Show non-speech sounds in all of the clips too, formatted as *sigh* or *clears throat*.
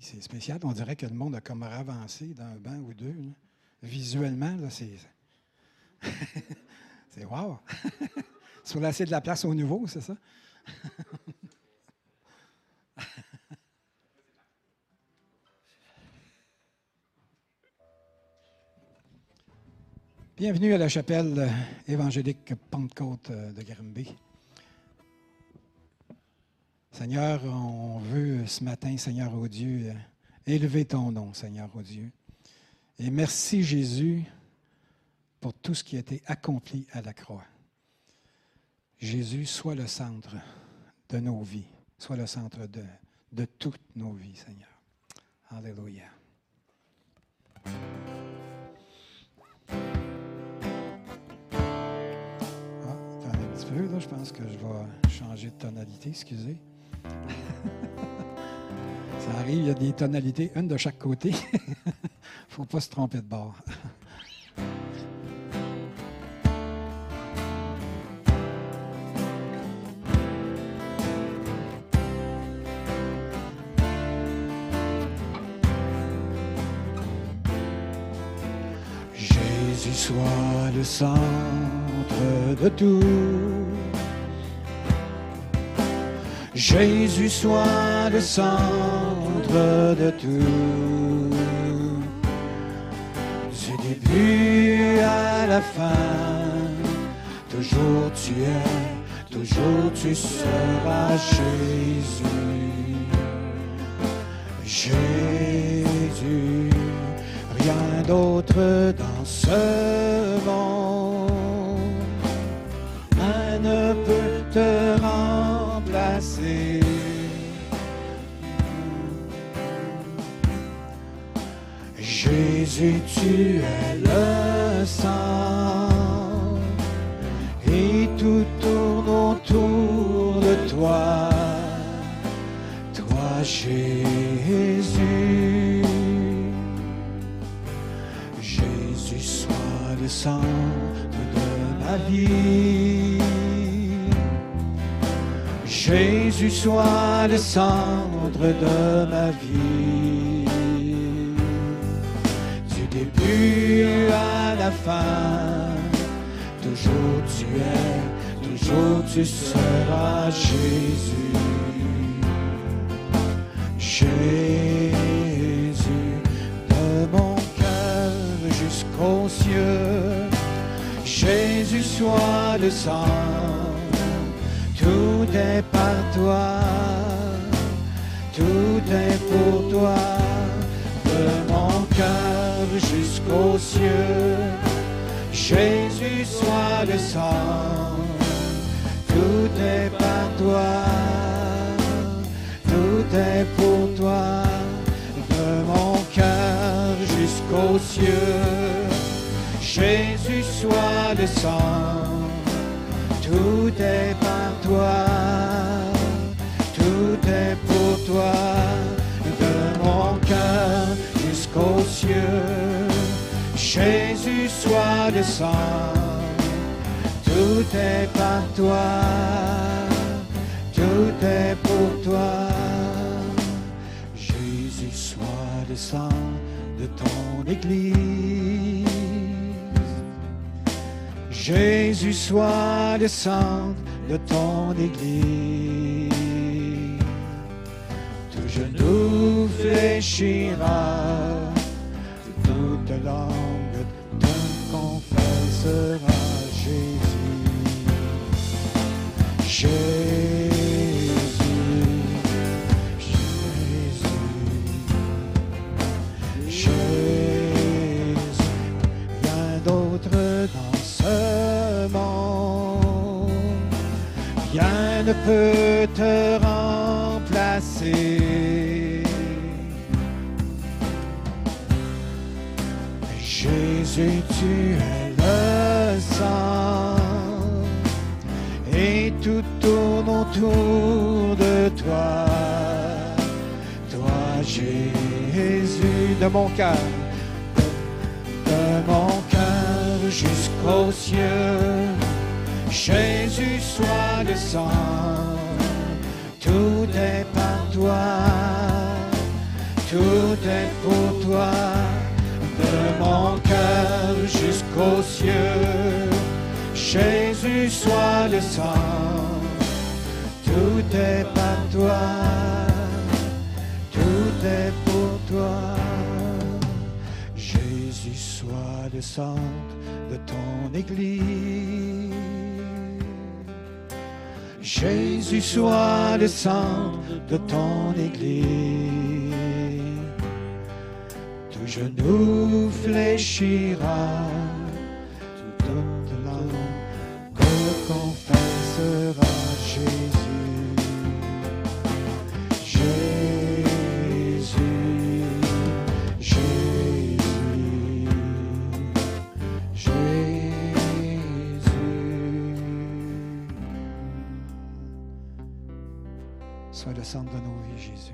C'est spécial. On dirait que le monde a comme avancé d'un banc ou deux. Visuellement, là, c'est. c'est *laughs* wow! *laughs* Sur laisser de la place au nouveau, c'est ça? *laughs* Bienvenue à la chapelle évangélique Pentecôte de Grimby. Seigneur, on veut ce matin, Seigneur au Dieu, élever ton nom, Seigneur au Dieu. Et merci Jésus pour tout ce qui a été accompli à la croix. Jésus soit le centre de nos vies, soit le centre de, toutes nos vies, Seigneur. Alléluia. Ah, un petit peu, je pense que je vais changer de tonalité, excusez. *laughs* Ça arrive, il y a des tonalités, une de chaque côté. *laughs* Faut pas se tromper de bord. *laughs* Jésus soit le centre de tout. Jésus soit le centre de tout. Du début à la fin, toujours tu es, toujours tu seras Jésus. Jésus, rien d'autre dans ce monde ne peut te Jésus, tu es le sang et tout tourne autour de toi. Toi, Jésus. Jésus soit le centre de ma vie. Jésus soit le centre de ma vie. Du début à la fin, toujours tu es, toujours tu seras Jésus. Jésus, de mon cœur jusqu'aux cieux, Jésus soit le sang, tout est par toi, tout est pour toi, de mon cœur jusqu'aux cieux, Jésus soit le sang, tout est par toi. Tout est pour toi, de mon cœur jusqu'aux cieux. Jésus soit le sang, tout est par tout est pour toi, de mon cœur jusqu'aux cieux. Jésus soit le sang, tout est par toi tout est pour toi. Jésus soit le sang de ton Église. Jésus soit le de ton Église. Tout genou fléchira, toute langue te confessera Jésus. Jésus, ne peut te remplacer. Jésus, tu es le sang et tout tourne autour de toi. Toi, Jésus, de mon cœur, de, de mon cœur jusqu'aux cieux. Jésus, sois le sang, tout est par toi, tout est pour toi, de mon cœur jusqu'aux cieux. Jésus, sois le sang, tout est par toi, tout est pour toi. Jésus, sois le centre de ton Église. Jésus, sois le centre de ton Église. Tout genou fléchira, centre de nos vies, Jésus.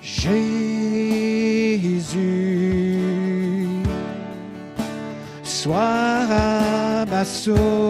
Jésus, sois ma source,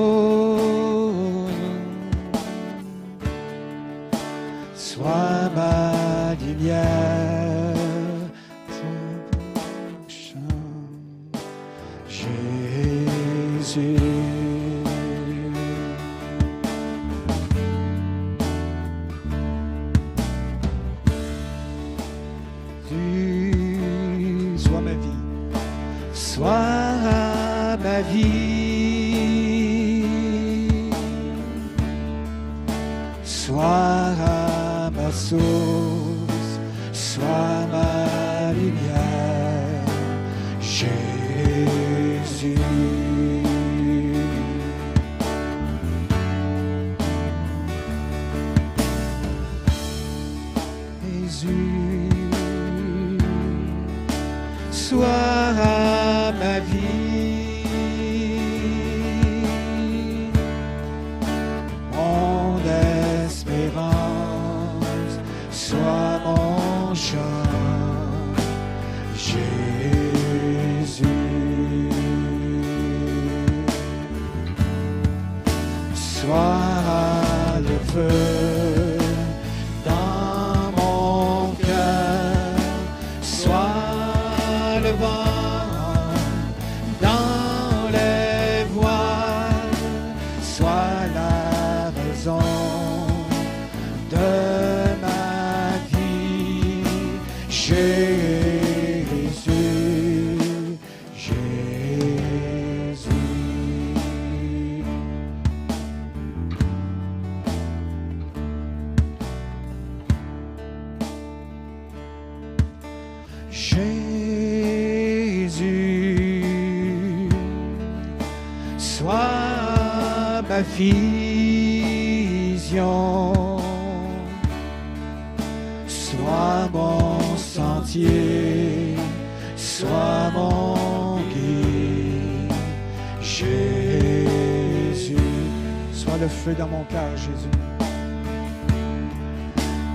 Jésus, sois ma vision, sois mon sentier, sois mon guide, Jésus, sois le feu dans mon cœur, Jésus.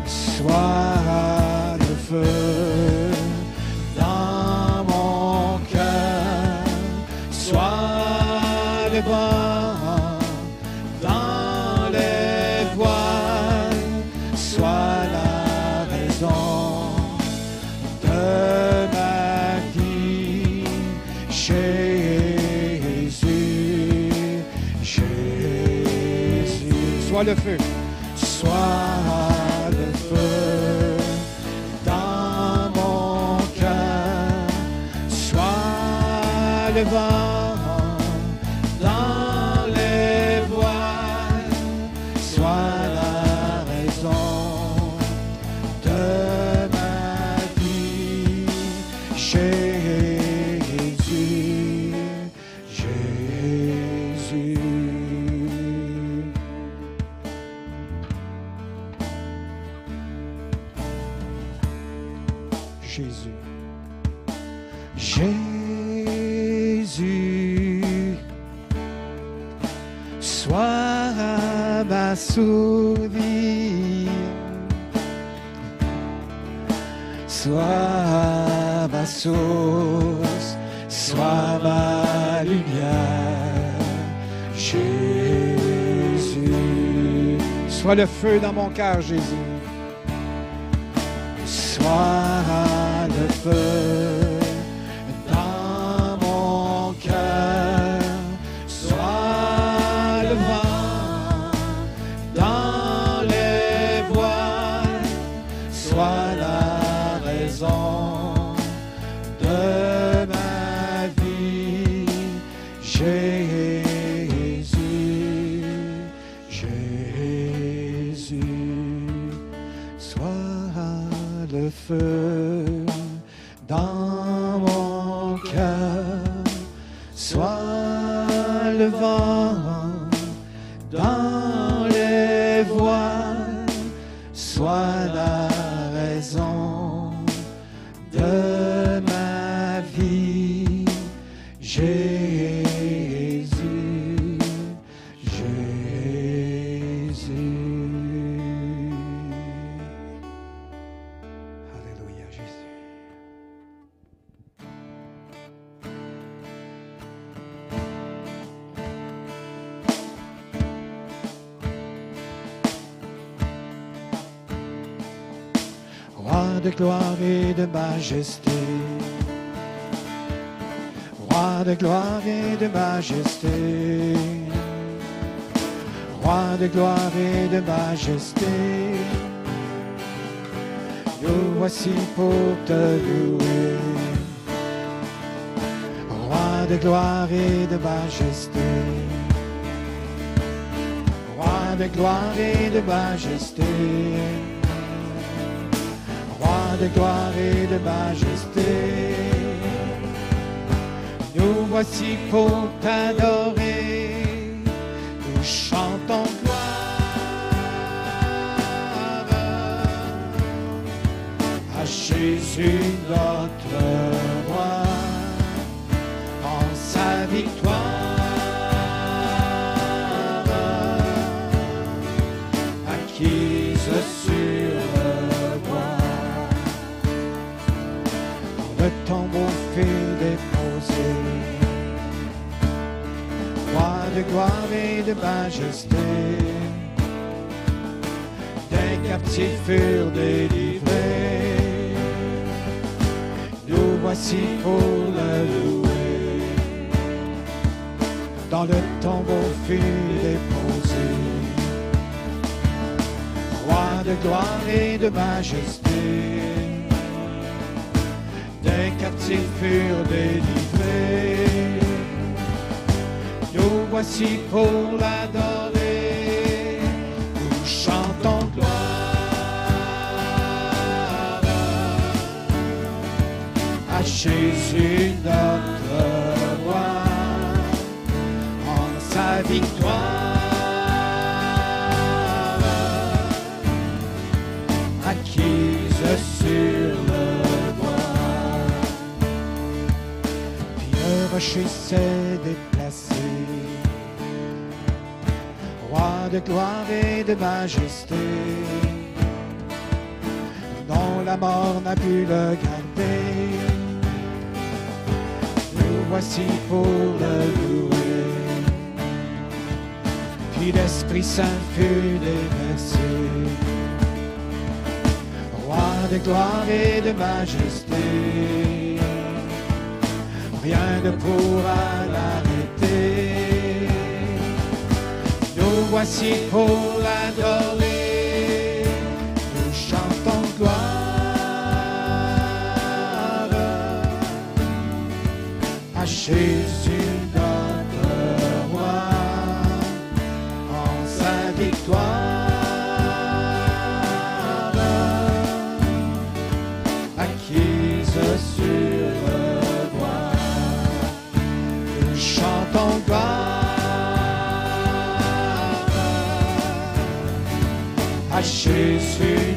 Sois le feu Jésus, sois Sois le feu dans mon cœur, Jésus. Sois Sois la raison de gloire et de majesté. Nous voici pour te louer. Roi de gloire et de majesté. Roi de gloire et de majesté. Roi de gloire et de majesté. Nous voici pour t'adorer. Jésus notre roi en sa victoire. Acquise sur le bois, le tombeau fut déposé. Roi de gloire et de majesté, des captifs furent délivrés. Voici pour le louer. Dans le tombeau fut déposé. Roi de gloire et de majesté, des captifs furent délivrés. Nous voici pour l'adorer. Jésus notre roi en sa victoire acquise sur le bois. Puis le rocher s'est déplacé, roi de gloire et de majesté, dont la mort n'a pu le garder. Voici pour le louer. Puis l'Esprit Saint fut déversé. Roi de gloire et de majesté, rien ne pourra l'arrêter. Nous voici pour l'adorer, Jésus notre roi en sa victoire acquise sur le bois. Nous chantons gloire à Jésus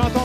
bois.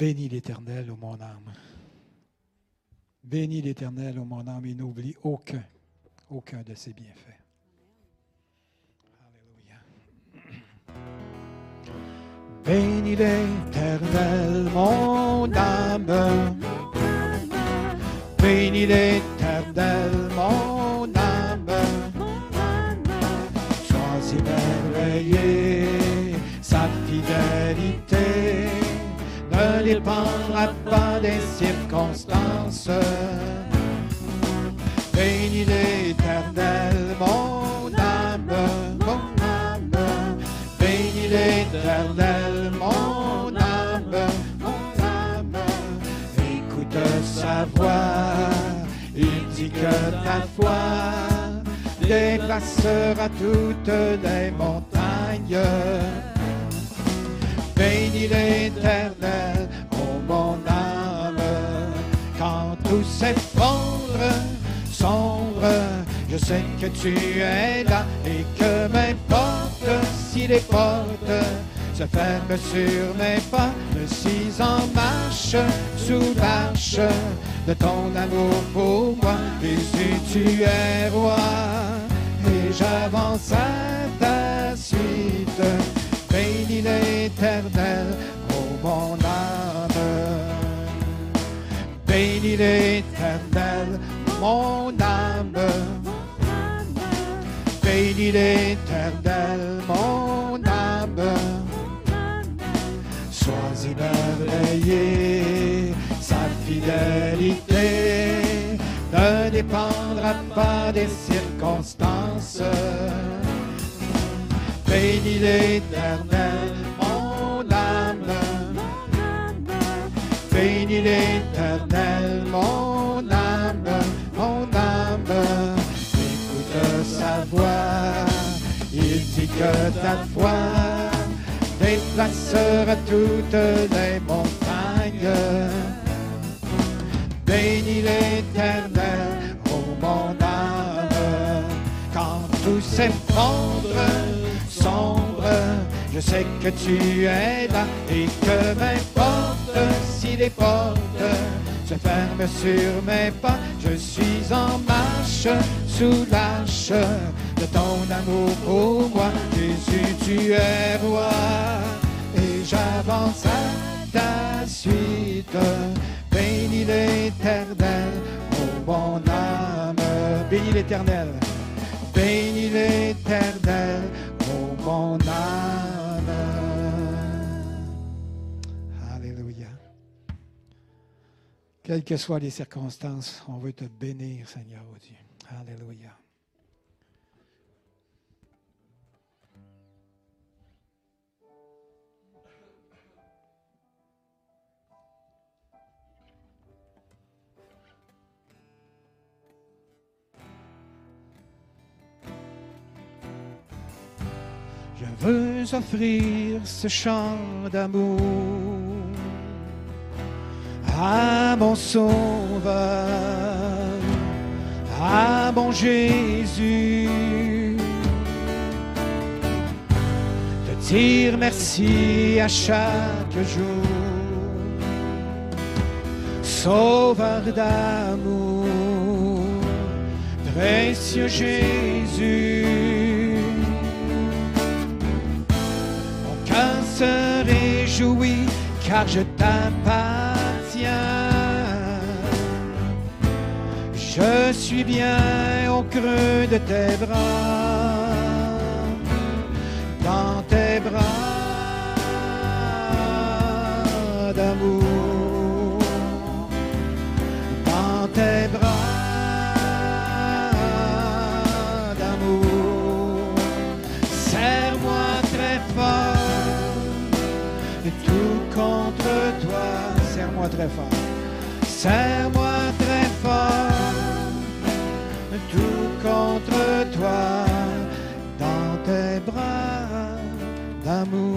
Bénis l'Éternel, ô mon âme. Bénis l'Éternel, ô mon âme, et n'oublie aucun, aucun de ses bienfaits. Alléluia. Bénis l'Éternel, mon âme. Bénis l'Éternel, mon âme. Sois émerveillé, sa fidélité ne dépendra pas des circonstances. Bénis l'Éternel, mon âme, mon âme. Bénis l'Éternel, mon âme, mon âme. Écoute sa voix, il dit que ta foi déplacera toutes les montagnes. Bénis l'Éternel, ô mon âme, quand tout s'effondre, sombre, je sais que tu es là et que m'importe si les portes se ferment sur mes pas, je suis en marche sous l'arche de ton amour pour moi. Jésus, tu es roi et j'avance à ta suite. Bénis l'Éternel, ô mon âme. Bénis l'Éternel, mon âme. Bénis l'Éternel, mon âme. Sois émerveillé, sa fidélité ne dépendra pas des circonstances. Bénis l'Éternel, mon âme. Bénis l'Éternel, mon âme, mon âme. Écoute sa voix, il dit que ta foi déplacera toutes les montagnes. Bénis l'Éternel, ô mon âme, quand tout s'effondre, je sais que tu es là et que m'importe si les portes se ferment sur mes pas, je suis en marche sous l'arche de ton amour pour moi. Jésus, tu es roi et j'avance à ta suite. Bénis l'Éternel, ô mon âme. Bénis l'Éternel. Bénis l'Éternel, Alléluia. Quelles que soient les circonstances, on veut te bénir, Seigneur, ô Dieu. Alléluia. Veux offrir ce chant d'amour à mon sauveur, à mon Jésus. Te dire merci à chaque jour, sauveur d'amour, précieux Jésus. Se réjouit car je t'appartiens. Je suis bien au creux de tes bras, dans tes bras d'amour, Serre-moi très fort. Serre-moi très fort, tout contre toi, dans tes bras d'amour.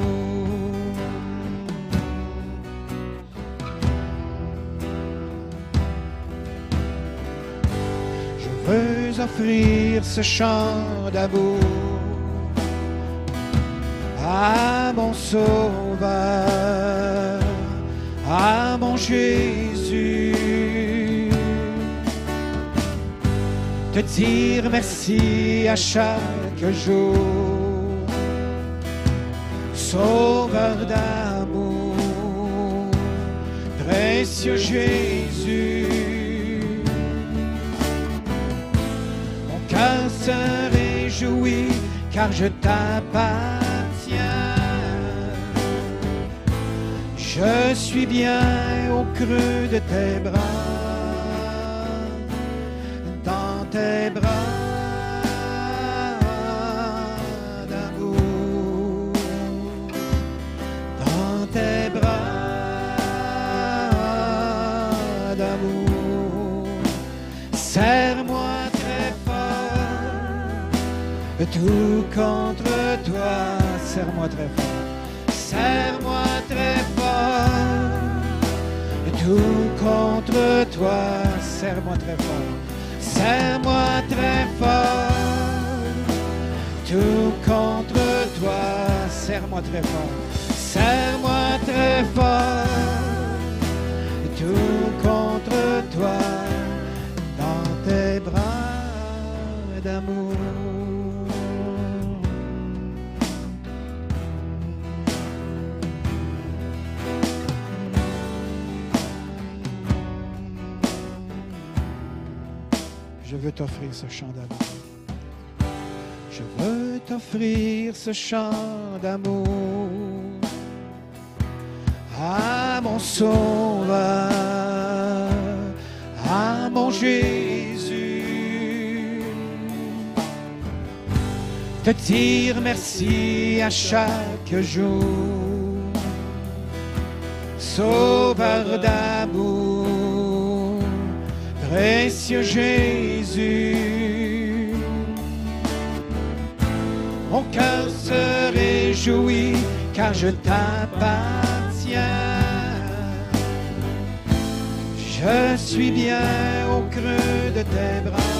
Je veux offrir ce chant d'amour à mon sauveur, à mon Jésus. Te dire merci à chaque jour, Sauveur d'amour, précieux Jésus. Mon cœur se réjouit car je t'appartiens. Je suis bien au creux de tes bras, dans tes bras d'amour, dans tes bras d'amour. Serre-moi très fort, tout contre toi, serre-moi très fort, serre-moi très fort, tout contre toi, serre-moi très fort, serre-moi très fort, tout contre toi, serre-moi très fort, serre-moi très fort, veux t'offrir ce chant d'amour. Je veux t'offrir ce chant d'amour à mon sauveur, à mon Jésus. Te dire merci à chaque jour, sauveur d'amour, précieux Jésus. Mon cœur se réjouit car je t'appartiens. Je suis bien au creux de tes bras,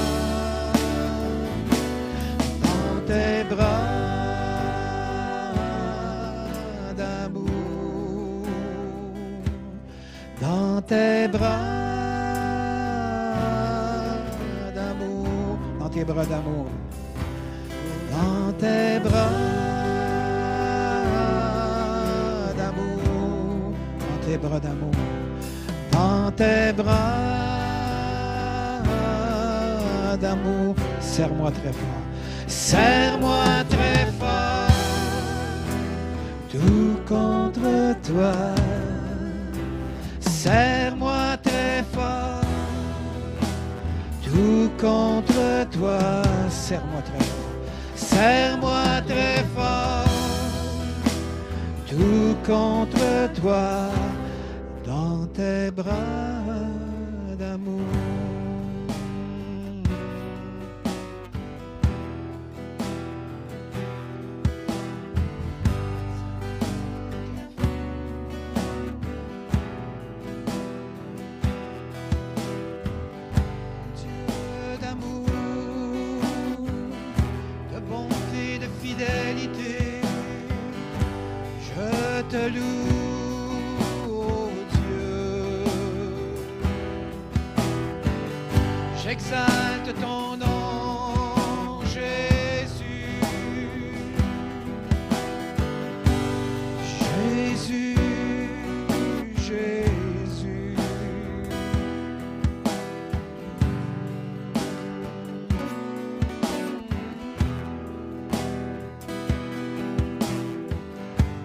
dans tes bras dans tes bras bras d'amour. Dans tes bras d'amour, dans tes bras d'amour, dans tes bras d'amour, serre-moi très fort, serre-moi très fort, tout contre toi, serre-moi tout contre toi, serre-moi très fort. Serre-moi très fort, tout contre toi, dans tes bras d'amour. J'exalte ton nom, Jésus. Jésus, Jésus.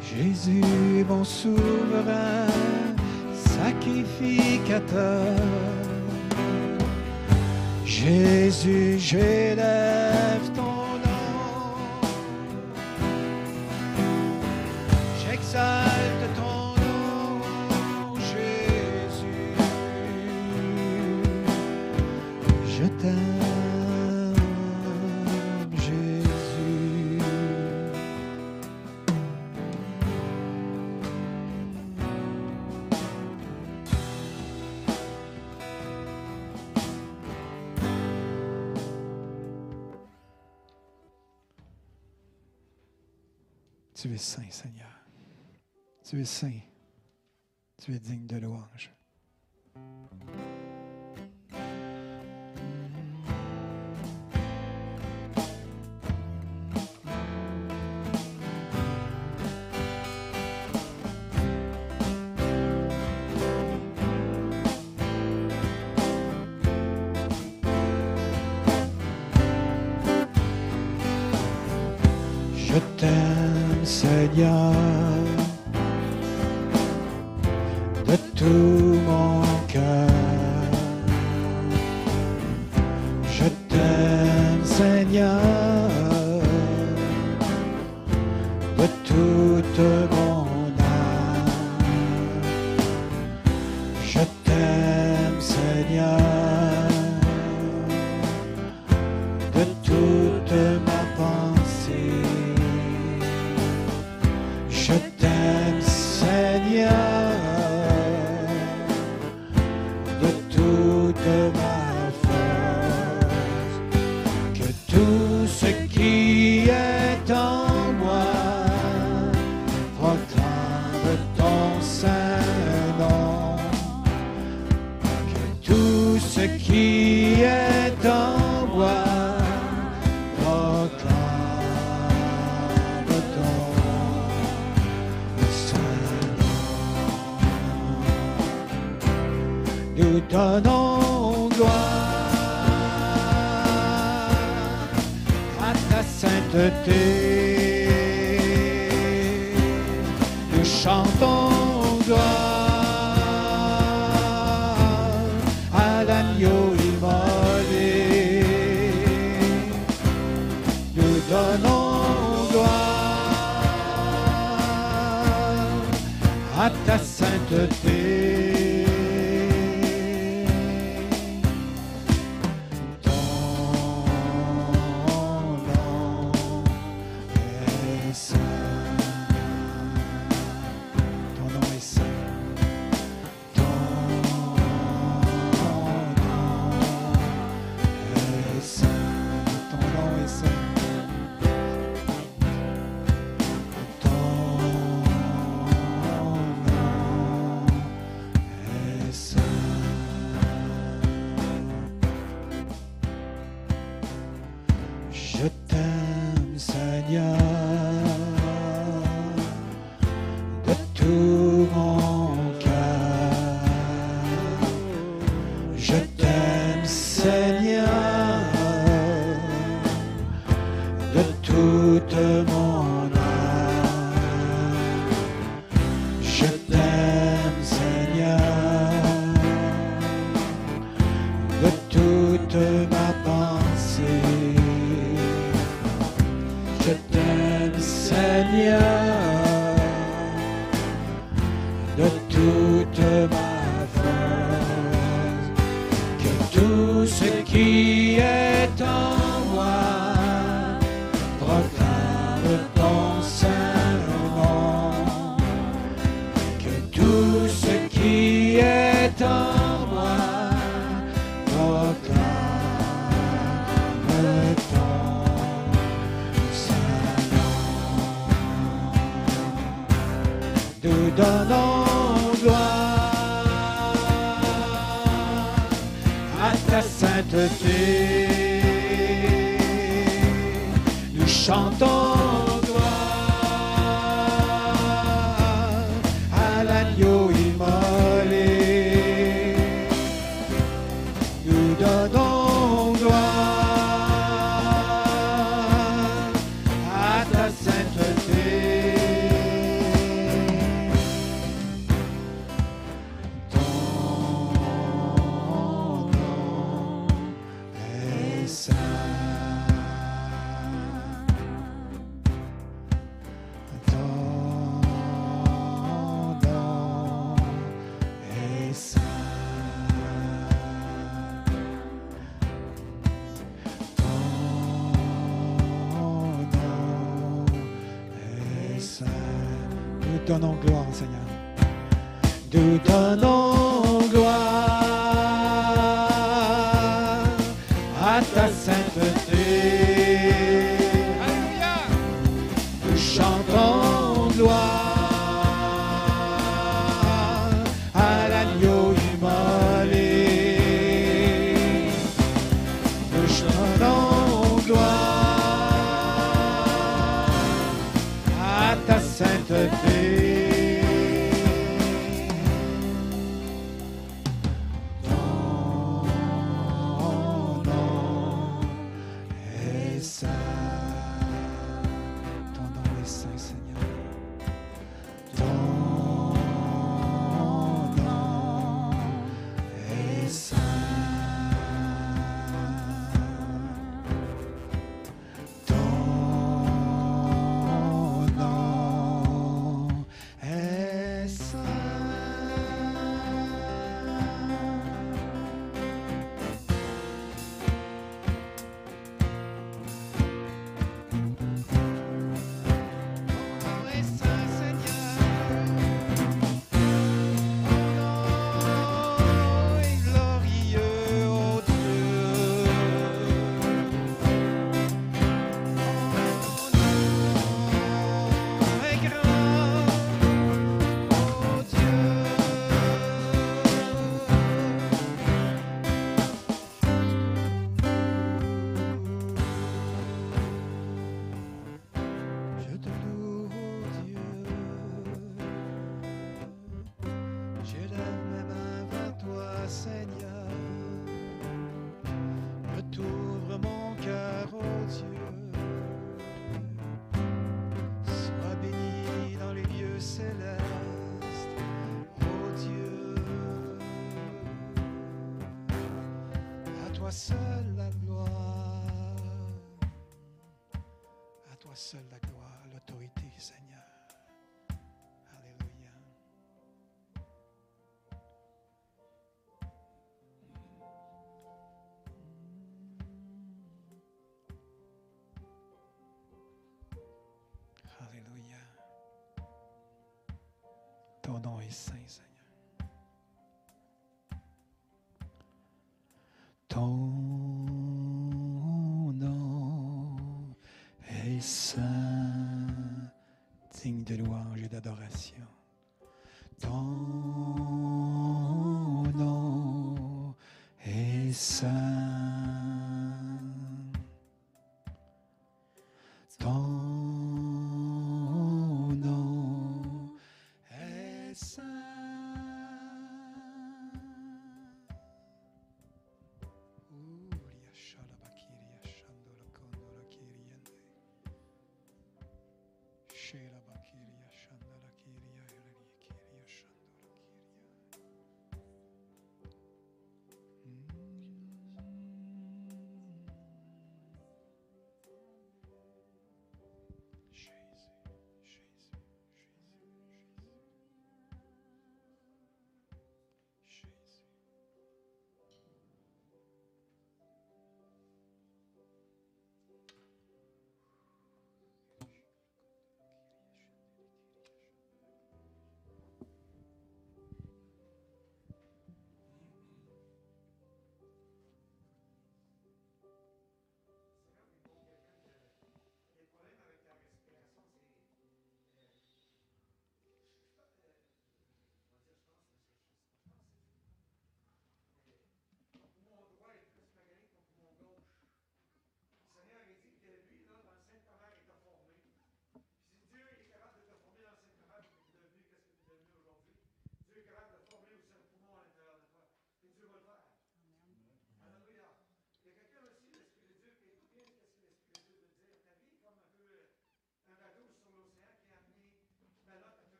Jésus, mon souverain, sacrificateur. Jésus, j'élève ton Tu es saint. Tu es digne de louange. Je t'aime, Seigneur. to à ta sainteté. Nous chantons gloire à l'agneau immolé. Nous donnons gloire à ta sainteté. Seigneur. Ton nom est saint, Seigneur. Ton nom est saint, digne de louange et d'adoration. Ton nom est saint.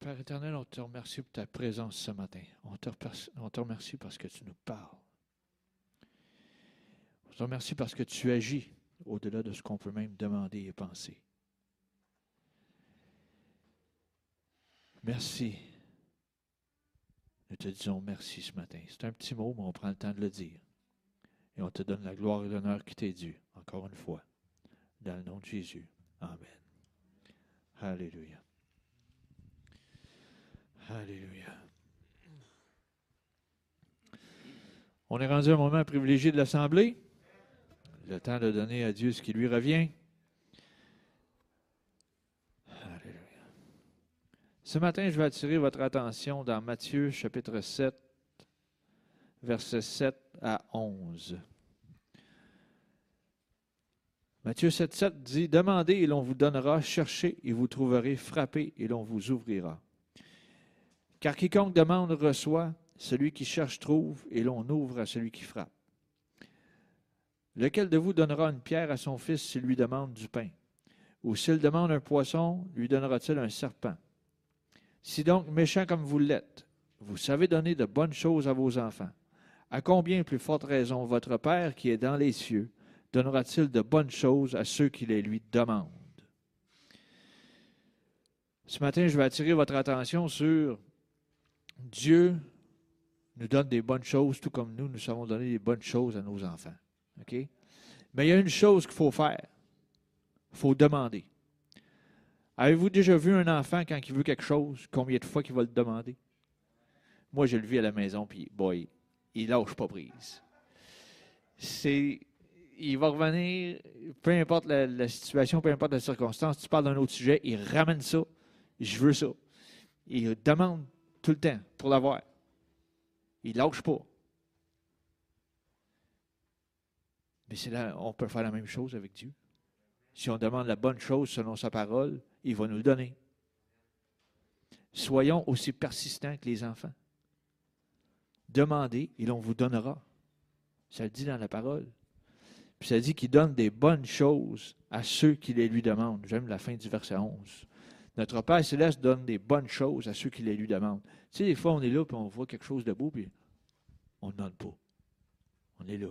Père éternel, on te remercie pour ta présence ce matin. On te, remercie parce que tu nous parles. On te remercie parce que tu agis au-delà de ce qu'on peut même demander et penser. Merci. Nous te disons merci ce matin. C'est un petit mot, mais on prend le temps de le dire. Et on te donne la gloire et l'honneur qui t'est dû, encore une fois, dans le nom de Jésus. Amen. Alléluia. Alléluia. On est rendu à un moment privilégié de l'Assemblée. Le temps de donner à Dieu ce qui lui revient. Alléluia. Ce matin, je vais attirer votre attention dans Matthieu chapitre 7, versets 7 à 11. Matthieu 7, 7 dit Demandez et l'on vous donnera, cherchez et vous trouverez, frappez et l'on vous ouvrira. Car quiconque demande reçoit, celui qui cherche trouve, et l'on ouvre à celui qui frappe. Lequel de vous donnera une pierre à son fils s'il lui demande du pain? Ou s'il demande un poisson, lui donnera-t-il un serpent? Si donc, méchant comme vous l'êtes, vous savez donner de bonnes choses à vos enfants, à combien plus forte raison votre Père qui est dans les cieux donnera-t-il de bonnes choses à ceux qui les lui demandent? Ce matin, je vais attirer votre attention sur Dieu nous donne des bonnes choses, tout comme nous, nous savons donner des bonnes choses à nos enfants. Mais il y a une chose qu'il faut faire. Il faut demander. Avez-vous déjà vu un enfant quand il veut quelque chose, combien de fois qu'il va le demander? Moi, je le vis à la maison, puis, boy, il lâche pas prise. C'est. Il va revenir, peu importe la, situation, peu importe la circonstance, tu parles d'un autre sujet, il ramène ça. Je veux ça. Il demande tout le temps pour l'avoir. Il lâche pas. Mais c'est là, on peut faire la même chose avec Dieu. Si on demande la bonne chose selon sa parole, il va nous le donner. Soyons aussi persistants que les enfants. Demandez et l'on vous donnera. Ça le dit dans la parole. Puis ça dit qu'il donne des bonnes choses à ceux qui les lui demandent. J'aime la fin du verset 11. Notre Père céleste donne des bonnes choses à ceux qui les lui demandent. Tu sais, des fois, on est là, puis on voit quelque chose de beau, puis on ne demande pas. On est là.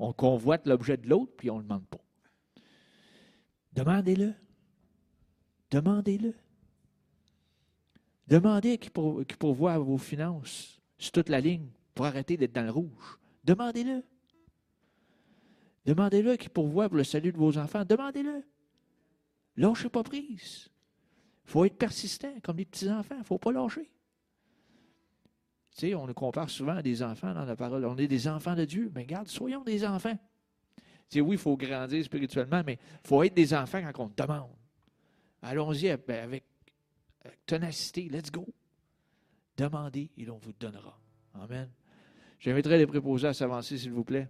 On convoite l'objet de l'autre, puis on ne le demande pas. Demandez-le. Demandez-le. Demandez qui, pour, qui pourvoit vos finances sur toute la ligne pour arrêter d'être dans le rouge. Demandez-le. Demandez-le qui pourvoit pour le salut de vos enfants. Demandez-le. Lâchez pas prise. Il faut être persistant, comme les petits-enfants. Il ne faut pas lâcher. Tu sais, on nous compare souvent à des enfants dans la parole. On est des enfants de Dieu. Mais regarde, soyons des enfants. Tu oui, il faut grandir spirituellement, mais il faut être des enfants quand on demande. Allons-y avec, ténacité. Let's go. Demandez et l'on vous donnera. Amen. J'inviterai les préposés à s'avancer, s'il vous plaît.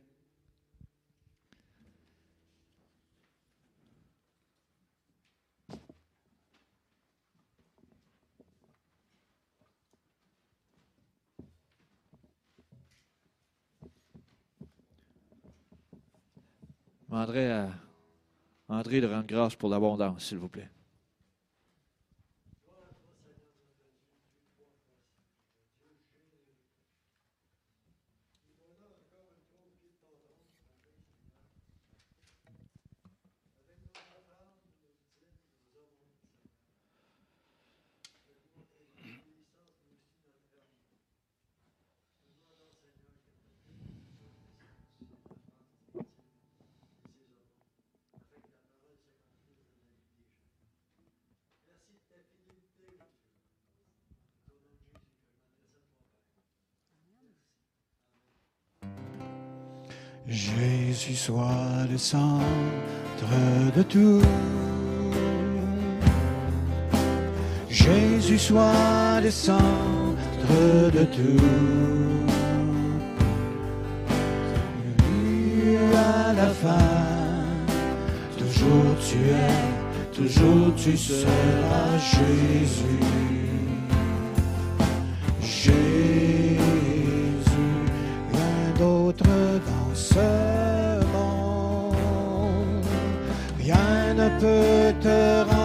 Demanderai à André de rendre grâce pour l'abondance, s'il vous plaît. Jésus soit le centre de tout. Jésus soit le centre de tout. à la fin, toujours tu es, toujours tu seras Jésus. Rien ne peut te remplacer.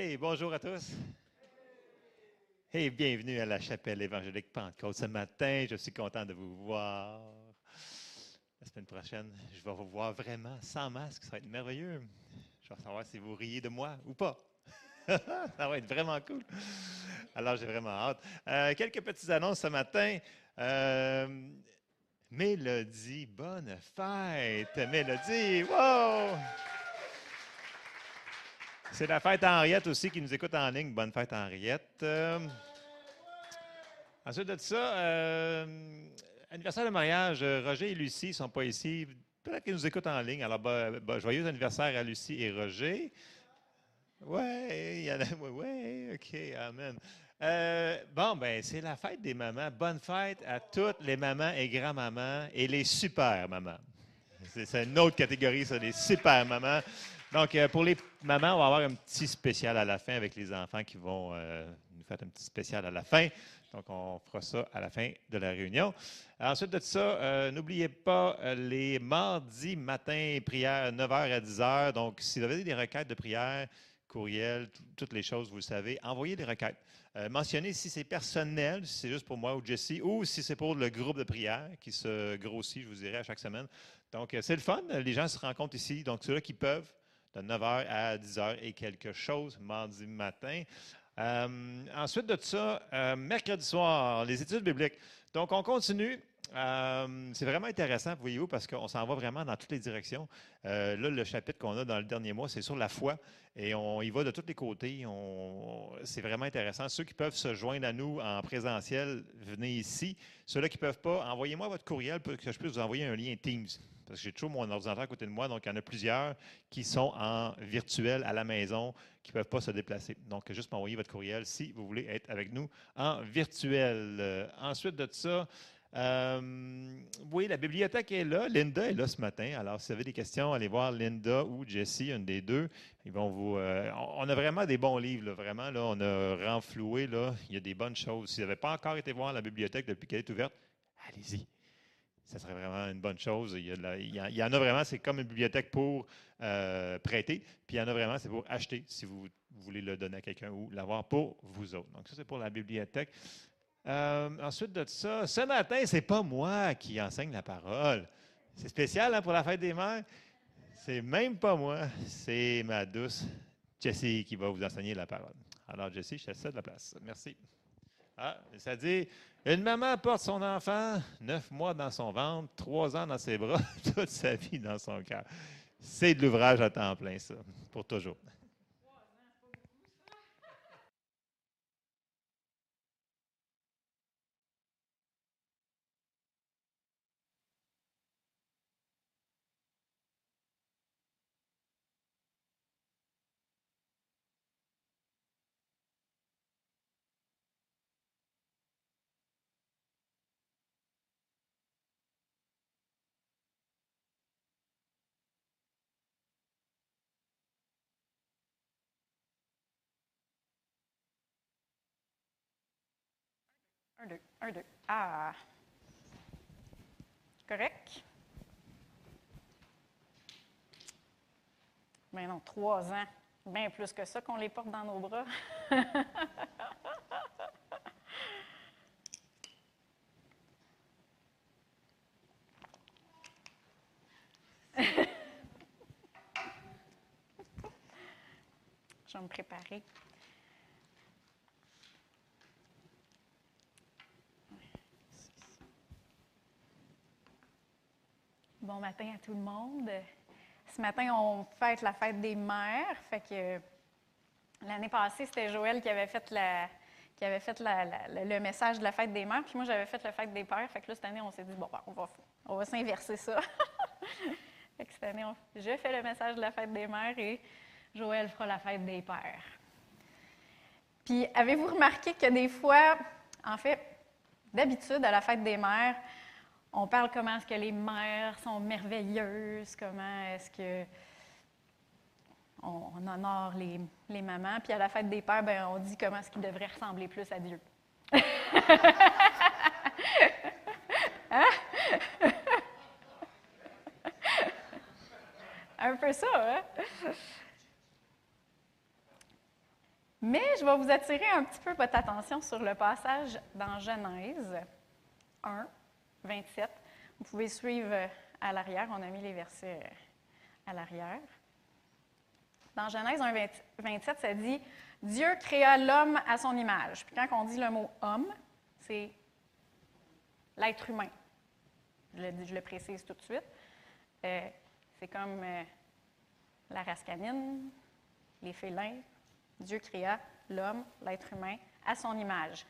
Hey, bonjour à tous. Hey, bienvenue à la chapelle évangélique Pentecôte. Ce matin, je suis content de vous voir. La semaine prochaine, je vais vous voir vraiment sans masque. Ça va être merveilleux. Je vais savoir si vous riez de moi ou pas. *laughs* ça va être vraiment cool. Alors, j'ai vraiment hâte. Euh, quelques petites annonces ce matin. Euh, Mélodie, bonne fête. Mélodie, wow! C'est la fête à Henriette aussi qui nous écoute en ligne. Bonne fête Henriette. Euh, ensuite de ça, euh, anniversaire de mariage, euh, Roger et Lucie ne sont pas ici. Peut-être qu'ils nous écoutent en ligne. Alors, bah, joyeux anniversaire à Lucie et Roger. Ouais, il y en a. Ouais, OK, Amen. Bon, ben, c'est la fête des mamans. Bonne fête à toutes les mamans et grands-mamans et les super mamans. C'est c'est une autre catégorie, ça, les super mamans. Donc, euh, pour les mamans, on va avoir un petit spécial à la fin avec les enfants qui vont euh, nous faire un petit spécial à la fin. Donc, on fera ça à la fin de la réunion. Ensuite de ça, euh, n'oubliez pas les mardis matins, prières 9h à 10h. Donc, si vous avez des requêtes de prière, courriel, tout- toutes les choses, vous le savez, envoyez des requêtes. Mentionnez si c'est personnel, si c'est juste pour moi ou Jessie, ou si c'est pour le groupe de prière qui se grossit, je vous dirai, à chaque semaine. Donc, c'est le fun. Les gens se rencontrent ici. Donc, ceux-là qui peuvent, de 9h à 10h et quelque chose, mardi matin. Euh, ensuite de ça, euh, mercredi soir, les études bibliques. Donc, on continue. Euh, c'est vraiment intéressant, voyez-vous, parce qu'on s'en va vraiment dans toutes les directions. Là, le chapitre qu'on a dans le dernier mois, c'est sur la foi. Et on y va de tous les côtés. C'est vraiment intéressant. Ceux qui peuvent se joindre à nous en présentiel, venez ici. Ceux-là qui ne peuvent pas, envoyez-moi votre courriel pour que je puisse vous envoyer un lien Teams. Parce que j'ai toujours mon ordinateur à côté de moi, donc il y en a plusieurs qui sont en virtuel à la maison, qui ne peuvent pas se déplacer. Donc, juste m'envoyer votre courriel si vous voulez être avec nous en virtuel. Euh, ensuite de ça, euh, oui, la bibliothèque est là. Linda est là ce matin. Alors, si vous avez des questions, allez voir Linda ou Jessie, une des deux. Ils vont vous. euh, on a vraiment des bons livres, vraiment. Là, on a renfloué. Là, il y a des bonnes choses. Si vous n'avez pas encore été voir la bibliothèque depuis qu'elle est ouverte, allez-y. Ça serait vraiment une bonne chose. Il y, en a vraiment, c'est comme une bibliothèque pour euh, prêter, puis il y en a vraiment, c'est pour acheter si vous voulez le donner à quelqu'un ou l'avoir pour vous autres. Donc, ça, c'est pour la bibliothèque. Euh, ensuite de ça, ce matin, c'est pas moi qui enseigne la parole. C'est spécial hein, pour la fête des mères. C'est même pas moi, c'est ma douce Jessie qui va vous enseigner la parole. Alors, Jessie, je te cède la place. Merci. Ah, ça dit Une maman porte son enfant neuf mois dans son ventre, trois ans dans ses bras, *laughs* toute sa vie dans son cœur. C'est de l'ouvrage à temps plein, ça, pour toujours. Un, deux, un, deux. Ah. Correct? Mais non, trois ans. Bien plus que ça qu'on les porte dans nos bras. *laughs* Je vais me préparer. Bon matin à tout le monde. Ce matin, on fête la fête des mères. Fait que l'année passée, c'était Joël qui avait fait le message de la fête des mères, puis moi j'avais fait la fête des pères. Fait que là, cette année, on s'est dit, bon, ben, on va, on s'inverser ça. *laughs* cette année, je fais le message de la fête des mères et Joël fera la fête des pères. Puis avez-vous remarqué que des fois, en fait, d'habitude, à la fête des mères, on parle comment est-ce que les mères sont merveilleuses, comment est-ce que on, honore les, mamans. Puis à la fête des pères, ben, on dit comment est-ce qu'ils devraient ressembler plus à Dieu. *laughs* Hein? *laughs* Un peu ça, hein? Mais je vais vous attirer un petit peu votre attention sur le passage dans Genèse 1, 27. Vous pouvez suivre à l'arrière, on a mis les versets à l'arrière. Dans Genèse 1, 27, ça dit Dieu créa l'homme à son image. Puis quand on dit le mot homme, c'est l'être humain. Je le, précise tout de suite. Euh, c'est comme euh, la race canine, les félins, Dieu créa l'homme, l'être humain, à son image.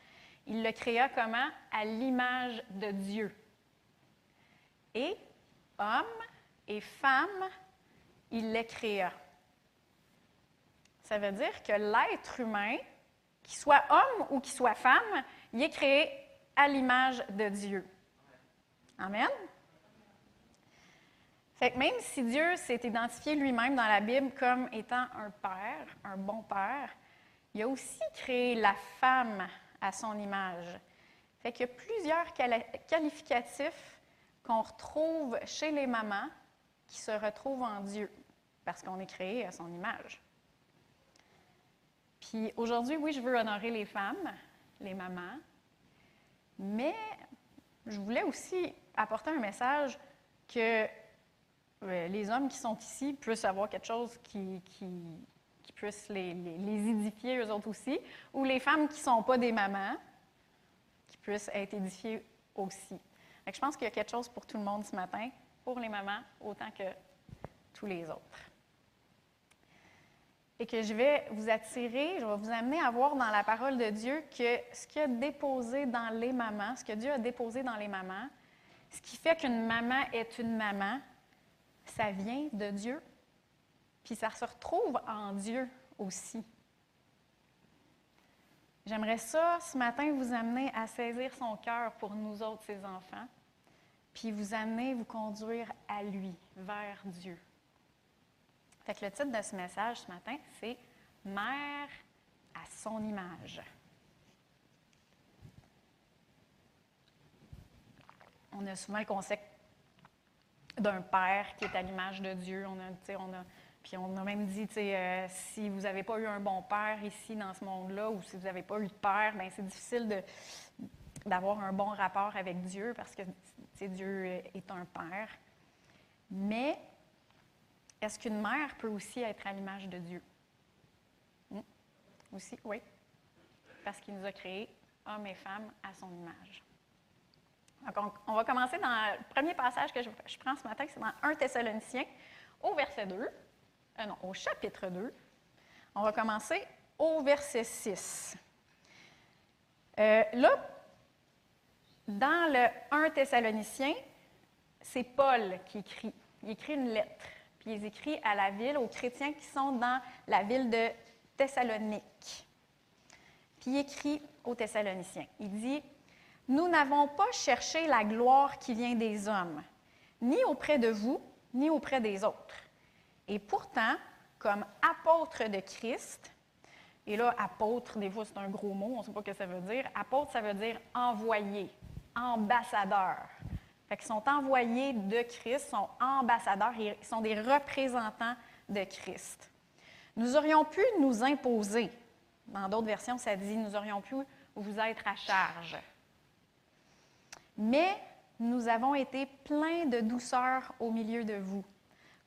Il le créa comment? À l'image de Dieu. Et homme et femme, il les créa. Ça veut dire que l'être humain, qu'il soit homme ou qu'il soit femme, il est créé à l'image de Dieu. Amen. Fait que même si Dieu s'est identifié lui-même dans la Bible comme étant un père, un bon père, il a aussi créé la femme à son image. Fait qu'il y a plusieurs qualificatifs qu'on retrouve chez les mamans qui se retrouvent en Dieu, parce qu'on est créé à son image. Puis aujourd'hui, oui, je veux honorer les femmes, les mamans, mais je voulais aussi apporter un message que les hommes qui sont ici puissent avoir quelque chose qui, puisse les, édifier eux autres aussi, ou les femmes qui ne sont pas des mamans, qui puissent être édifiées aussi. Je pense qu'il y a quelque chose pour tout le monde ce matin, pour les mamans autant que tous les autres. Et que je vais vous attirer, je vais vous amener à voir dans la parole de Dieu que ce qu'il a déposé dans les mamans, ce que Dieu a déposé dans les mamans, ce qui fait qu'une maman est une maman, ça vient de Dieu, puis ça se retrouve en Dieu aussi. J'aimerais ça, ce matin, vous amener à saisir son cœur pour nous autres, ses enfants, puis vous amener, vous conduire à lui, vers Dieu. Fait que le titre de ce message ce matin, c'est Mère à son image. On a souvent le concept d'un père qui est à l'image de Dieu. On a, puis on a même dit, euh, si vous n'avez pas eu un bon père ici dans ce monde-là, ou si vous n'avez pas eu de père, ben c'est difficile d'avoir un bon rapport avec Dieu parce que Dieu est un père. Mais est-ce qu'une mère peut aussi être à l'image de Dieu? Hmm? Aussi, oui. Parce qu'il nous a créés, hommes et femmes, à son image on, va commencer dans le premier passage que je, prends ce matin, c'est dans 1 Thessaloniciens, au verset 2. Euh, non, au chapitre 2. On va commencer au verset 6. Euh, là, dans le 1 Thessaloniciens, c'est Paul qui écrit. Il écrit une lettre. Puis il écrit à la ville, aux chrétiens qui sont dans la ville de Thessalonique. Puis il écrit aux Thessaloniciens. Il dit nous n'avons pas cherché la gloire qui vient des hommes, ni auprès de vous, ni auprès des autres. Et pourtant, comme apôtre de Christ, et là, apôtre, des fois, c'est un gros mot, on ne sait pas ce que ça veut dire. Apôtre, ça veut dire envoyé, ambassadeur. Fait qu'ils sont envoyés de Christ, sont ambassadeurs, ils sont des représentants de Christ. Nous aurions pu nous imposer. Dans d'autres versions, ça dit nous aurions pu vous être à charge. Mais nous avons été pleins de douceur au milieu de vous,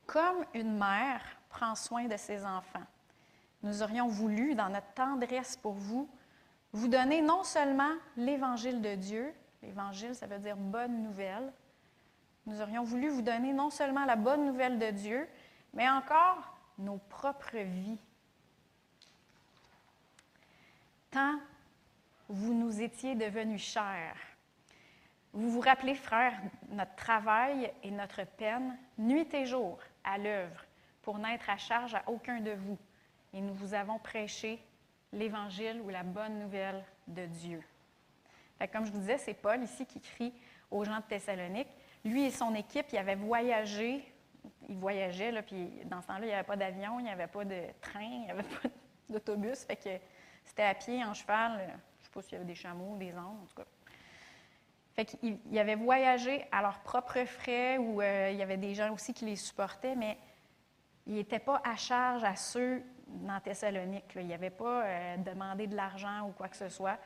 comme une mère prend soin de ses enfants. Nous aurions voulu, dans notre tendresse pour vous, vous donner non seulement l'évangile de Dieu, l'évangile, ça veut dire bonne nouvelle, nous aurions voulu vous donner non seulement la bonne nouvelle de Dieu, mais encore nos propres vies. Tant vous nous étiez devenus chers. Vous vous rappelez, frères, notre travail et notre peine, nuit et jour, à l'œuvre, pour n'être à charge à aucun de vous. Et nous vous avons prêché l'Évangile ou la bonne nouvelle de Dieu. Comme je vous disais, c'est Paul ici qui crie aux gens de Thessalonique. Lui et son équipe, ils avaient voyagé. Ils voyageaient, là, puis dans ce temps-là, il n'y avait pas d'avion, il n'y avait pas de train, il n'y avait *laughs* pas d'autobus. Fait que c'était à pied, en cheval. Je ne sais pas s'il y avait des chameaux, des ânes, en tout cas. Fait qu'ils avaient voyagé à leurs propres frais ou euh, il y avait des gens aussi qui les supportaient, mais ils n'étaient pas à charge à ceux dans Thessalonique. Ils n'avaient pas euh, demandé de l'argent ou quoi que ce soit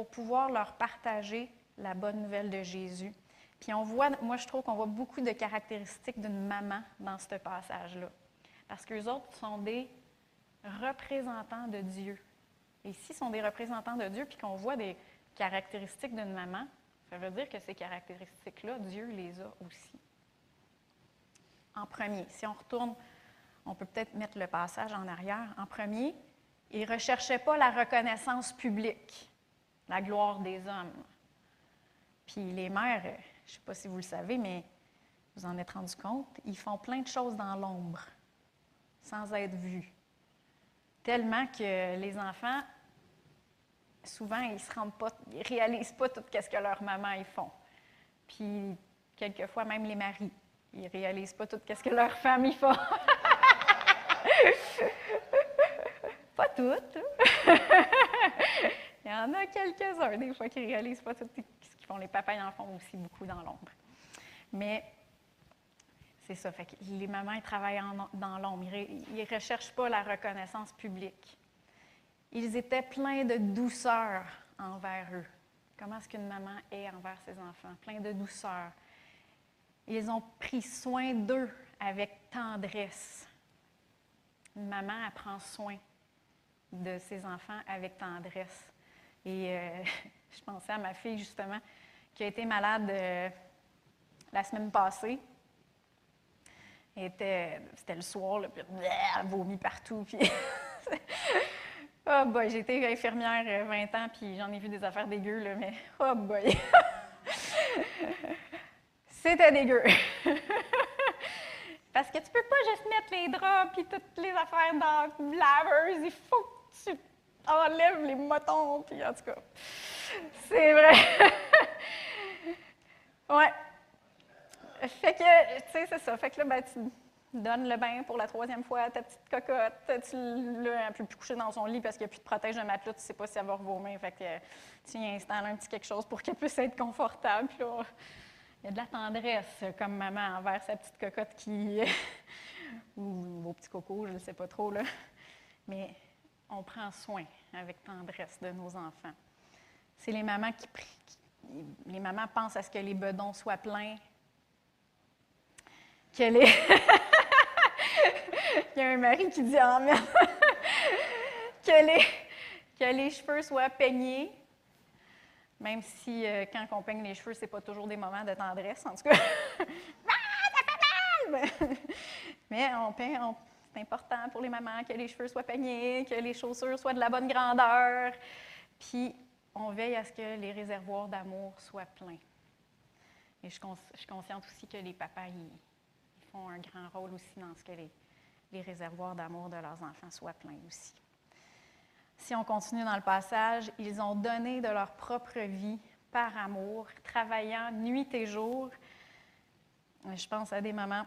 pour pouvoir leur partager la bonne nouvelle de Jésus. Puis on voit, moi je trouve qu'on voit beaucoup de caractéristiques d'une maman dans ce passage-là. Parce qu'eux autres sont des représentants de Dieu. Et s'ils sont des représentants de Dieu, puis qu'on voit des caractéristiques d'une maman, ça veut dire que ces caractéristiques-là, Dieu les a aussi. En premier, si on retourne, on peut peut-être mettre le passage en arrière. En premier, ils ne recherchaient pas la reconnaissance publique, la gloire des hommes. Puis les mères, je ne sais pas si vous le savez, mais vous en êtes rendu compte, ils font plein de choses dans l'ombre, sans être vus. Tellement que les enfants souvent, ils se réalisent pas tout ce que leur maman ils font. Puis, quelquefois, même les maris, ils réalisent pas tout ce que leur y font. *laughs* pas toutes. *laughs* Il y en a quelques-uns, des fois, qui ne réalisent pas tout ce qu'ils font. Les papas, ils en font aussi beaucoup dans l'ombre. Mais c'est ça. Fait que les mamans, ils travaillent dans l'ombre. Ils ne recherchent pas la reconnaissance publique. Ils étaient pleins de douceur envers eux. Comment est-ce qu'une maman est envers ses enfants? Plein de douceur. Ils ont pris soin d'eux avec tendresse. Une maman, elle prend soin de ses enfants avec tendresse. Et euh, *laughs* je pensais à ma fille, justement, qui a été malade euh, la semaine passée. C'était le soir, puis elle vomit partout. Puis *laughs* Oh boy, j'ai été infirmière 20 euh, ans, puis j'en ai vu des affaires dégueu, là, mais *laughs* oh boy! C'était dégueu. Parce que tu peux pas juste mettre les draps puis toutes les affaires dans la laveuse. Il faut que tu enlèves les motons, puis en tout cas, c'est vrai. *laughs* ouais. Fait que, tu sais, c'est ça. Fait que là, ben, tu donne le bain pour la troisième fois à ta petite cocotte. Tu peut plus coucher dans son lit parce qu'il n'y a plus de protège de matelas. Tu sais pas si elle va revomir. Fait que tu y installes un petit quelque chose pour qu'elle puisse être confortable. il y a de la tendresse comme maman envers sa petite cocotte qui. *laughs* ou vos petits cocos, je ne sais pas trop. Là. Mais on prend soin avec tendresse de nos enfants. C'est les mamans qui, les mamans pensent à ce que les bedons soient pleins, qu'elle est. *laughs* Il y a un mari qui dit Amen. *laughs* que, les, que les cheveux soient peignés. Même si, euh, quand on peigne les cheveux, ce n'est pas toujours des moments de tendresse, en tout cas. *laughs* ah, ça fait mal! Mais on peigne, c'est important pour les mamans que les cheveux soient peignés, que les chaussures soient de la bonne grandeur. Puis, on veille à ce que les réservoirs d'amour soient pleins. Et je, suis consciente aussi que les papas, ils, font un grand rôle aussi dans ce que les, les réservoirs d'amour de leurs enfants soient pleins aussi. Si on continue dans le passage, ils ont donné de leur propre vie par amour, travaillant nuit et jour. Je pense à des mamans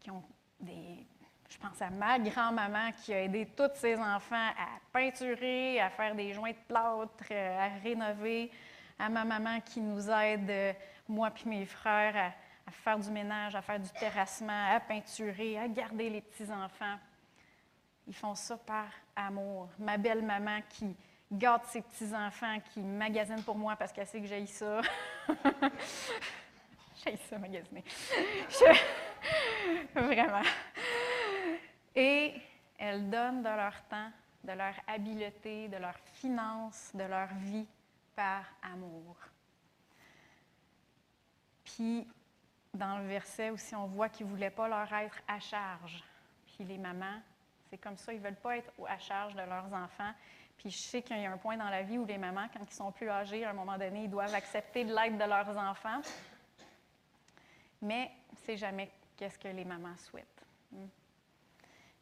qui ont des. Je pense à ma grand-maman qui a aidé tous ses enfants à peinturer, à faire des joints de plâtre, à rénover. À ma maman qui nous aide, moi et mes frères, à, à faire du ménage, à faire du terrassement, à peinturer, à garder les petits-enfants. Ils font ça par amour. Ma belle-maman qui garde ses petits-enfants, qui magasine pour moi parce qu'elle sait que j'ai ça. *laughs* j'ai ça, magasiner. *laughs* Vraiment. Et elles donnent de leur temps, de leur habileté, de leur finance, de leur vie par amour. Puis dans le verset aussi, on voit qu'ils ne voulaient pas leur être à charge. Puis les mamans, c'est comme ça, ils ne veulent pas être à charge de leurs enfants. Puis je sais qu'il y a un point dans la vie où les mamans, quand ils sont plus âgés, à un moment donné, ils doivent accepter de l'aide de leurs enfants. Mais c'est jamais qu'est-ce que les mamans souhaitent.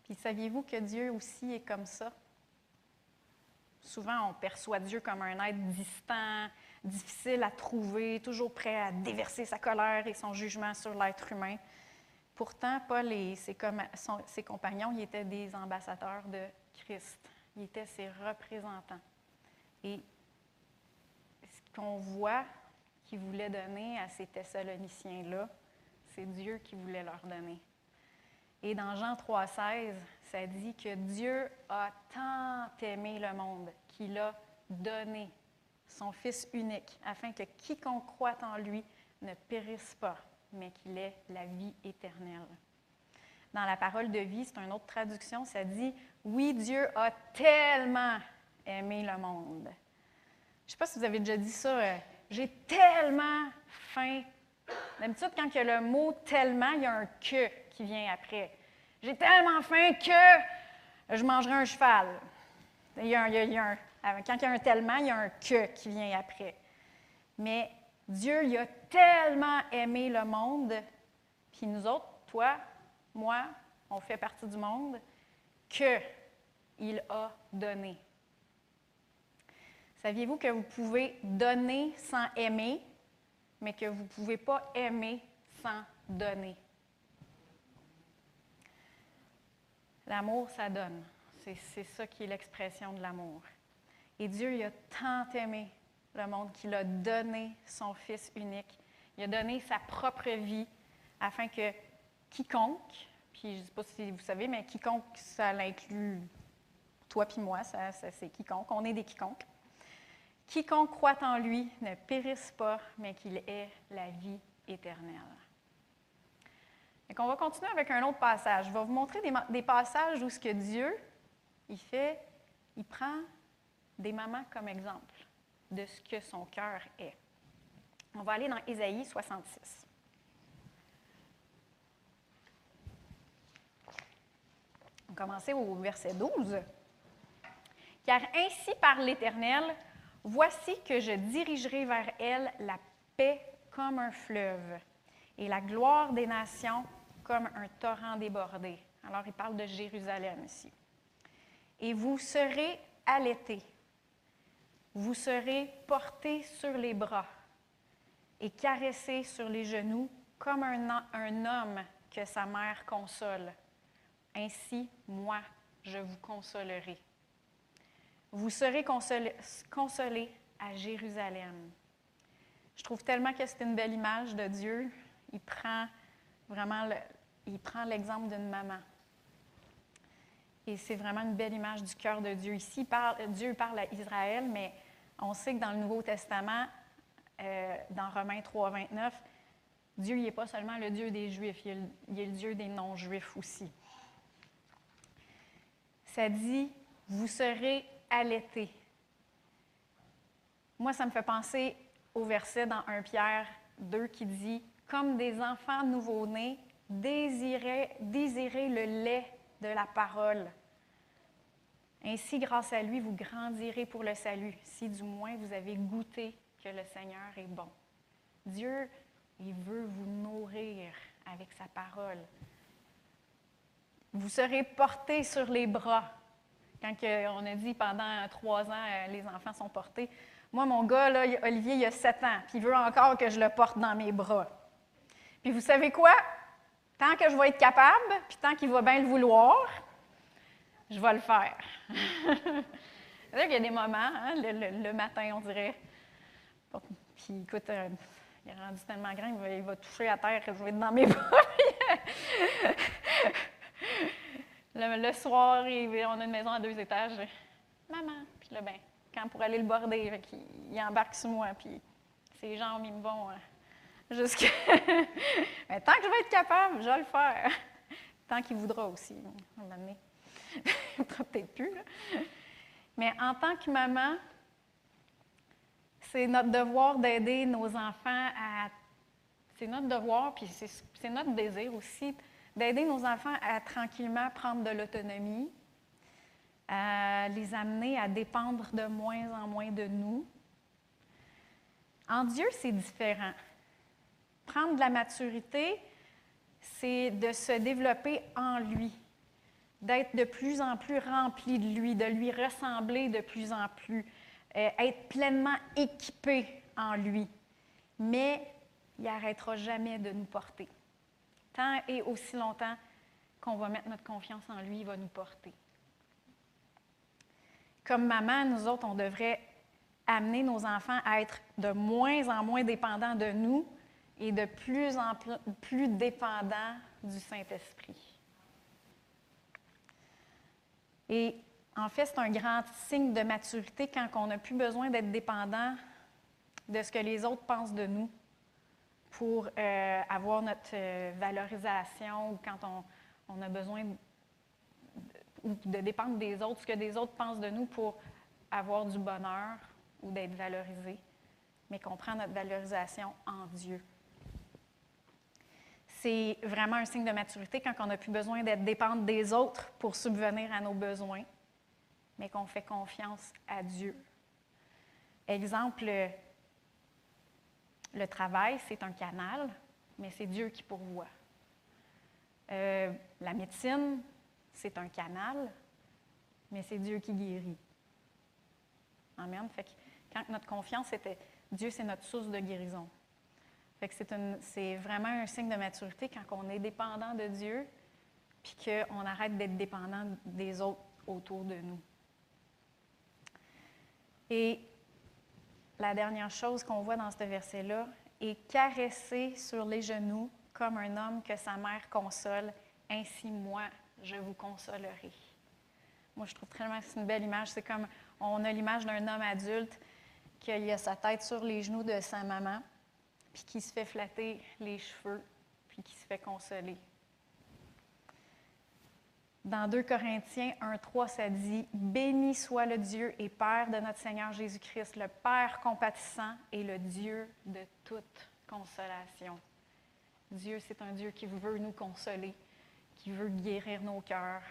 Puis saviez-vous que Dieu aussi est comme ça? Souvent, on perçoit Dieu comme un être distant, difficile à trouver, toujours prêt à déverser sa colère et son jugement sur l'être humain. Pourtant, Paul et ses, ses compagnons ils étaient des ambassadeurs de Christ. Ils étaient ses représentants. Et ce qu'on voit qu'il voulait donner à ces Thessaloniciens-là, c'est Dieu qui voulait leur donner. Et dans Jean 3,16, ça dit que Dieu a tant aimé le monde qu'il a donné son Fils unique, afin que quiconque croit en lui ne périsse pas, mais qu'il ait la vie éternelle. Dans la parole de vie, c'est une autre traduction, ça dit Oui, Dieu a tellement aimé le monde. Je ne sais pas si vous avez déjà dit ça, euh, j'ai tellement faim. D'habitude, quand il y a le mot tellement, il y a un que qui vient après. J'ai tellement faim que je mangerai un cheval. Il y a un, quand il y a un tellement, il y a un que qui vient après. Mais Dieu, il a tellement aimé le monde, puis nous autres, toi, moi, on fait partie du monde, qu'il a donné. Saviez-vous que vous pouvez donner sans aimer, mais que vous ne pouvez pas aimer sans donner? L'amour, ça donne. C'est ça qui est l'expression de l'amour. Et Dieu, il a tant aimé le monde qu'il a donné son Fils unique. Il a donné sa propre vie afin que quiconque, puis je ne sais pas si vous savez, mais quiconque, ça l'inclut toi puis moi, ça, c'est quiconque, on est des quiconques. Quiconque croit en lui ne périsse pas, mais qu'il ait la vie éternelle. Et on va continuer avec un autre passage. Je vais vous montrer des, des passages où ce que Dieu, il fait, il prend des mamans comme exemple de ce que son cœur est. On va aller dans Ésaïe 66. On va commencer au verset 12. Car ainsi par l'Éternel, voici que je dirigerai vers elle la paix comme un fleuve et la gloire des nations comme un torrent débordé. Alors il parle de Jérusalem ici. Et vous serez allaités vous serez portés sur les bras et caressés sur les genoux comme un, un homme que sa mère console. Ainsi, moi, je vous consolerai. Vous serez consolés, à Jérusalem. Je trouve tellement que c'est une belle image de Dieu. Il prend vraiment il prend l'exemple d'une maman. Et c'est vraiment une belle image du cœur de Dieu. Ici, Dieu parle à Israël, mais on sait que dans le Nouveau Testament, euh, dans Romains 3, 29, Dieu n'est pas seulement le Dieu des Juifs, il est le, Dieu des non-Juifs aussi. Ça dit, vous serez allaités. Moi, ça me fait penser au verset dans 1 Pierre 2 qui dit, comme des enfants nouveau-nés, désirez, désirez le lait de la parole ainsi, grâce à lui, vous grandirez pour le salut, si du moins vous avez goûté que le Seigneur est bon. Dieu, il veut vous nourrir avec sa parole. Vous serez portés sur les bras. Quand on a dit pendant trois ans, euh, les enfants sont portés. Moi, mon gars, là, Olivier, il a sept ans, puis il veut encore que je le porte dans mes bras. Puis vous savez quoi? Tant que je vais être capable, puis tant qu'il va bien le vouloir, je vais le faire. *laughs* C'est qu'il y a des moments, hein, le, matin, on dirait. Puis écoute, euh, il est rendu tellement grand, il va, toucher à terre, je vais être dans mes *laughs* bras. le, soir, on a une maison à deux étages. Maman, puis là, ben, quand pour aller le border, il, embarque sur moi, puis ses jambes, ils me vont hein, jusqu'à. *laughs* Mais tant que je vais être capable, je vais le faire. *laughs* Tant qu'il voudra aussi, à un moment donné. *laughs* peut-être plus. Mais en tant que maman, c'est notre devoir d'aider nos enfants à C'est notre devoir, puis c'est notre désir aussi, d'aider nos enfants à tranquillement prendre de l'autonomie, à les amener à dépendre de moins en moins de nous. En Dieu, c'est différent. Prendre de la maturité, c'est de se développer en lui, d'être de plus en plus rempli de lui, de lui ressembler de plus en plus, euh, être pleinement équipé en lui. Mais il n'arrêtera jamais de nous porter. Tant et aussi longtemps qu'on va mettre notre confiance en lui, il va nous porter. Comme maman, nous autres, on devrait amener nos enfants à être de moins en moins dépendants de nous et de plus en plus dépendants du Saint-Esprit. Et en fait, c'est un grand signe de maturité quand on n'a plus besoin d'être dépendant de ce que les autres pensent de nous pour euh, avoir notre euh, valorisation ou quand on, on a besoin de, de dépendre des autres, ce que des autres pensent de nous pour avoir du bonheur ou d'être valorisé, mais qu'on prend notre valorisation en Dieu. C'est vraiment un signe de maturité quand on n'a plus besoin d'être dépendant des autres pour subvenir à nos besoins, mais qu'on fait confiance à Dieu. Exemple, le travail, c'est un canal, mais c'est Dieu qui pourvoit. Euh, la médecine, c'est un canal, mais c'est Dieu qui guérit. Amen. Fait que quand notre confiance était Dieu, c'est notre source de guérison. C'est, vraiment un signe de maturité quand on est dépendant de Dieu, puis qu'on arrête d'être dépendant des autres autour de nous. Et la dernière chose qu'on voit dans ce verset-là est caresser sur les genoux comme un homme que sa mère console, ainsi moi, je vous consolerai. Moi, je trouve vraiment que c'est une belle image. C'est comme on a l'image d'un homme adulte qui a sa tête sur les genoux de sa maman, puis qui se fait flatter les cheveux, puis qui se fait consoler. Dans 2 Corinthiens 1.3, ça dit Béni soit le Dieu et Père de notre Seigneur Jésus-Christ, le Père compatissant et le Dieu de toute consolation. Dieu, c'est un Dieu qui veut nous consoler, qui veut guérir nos cœurs,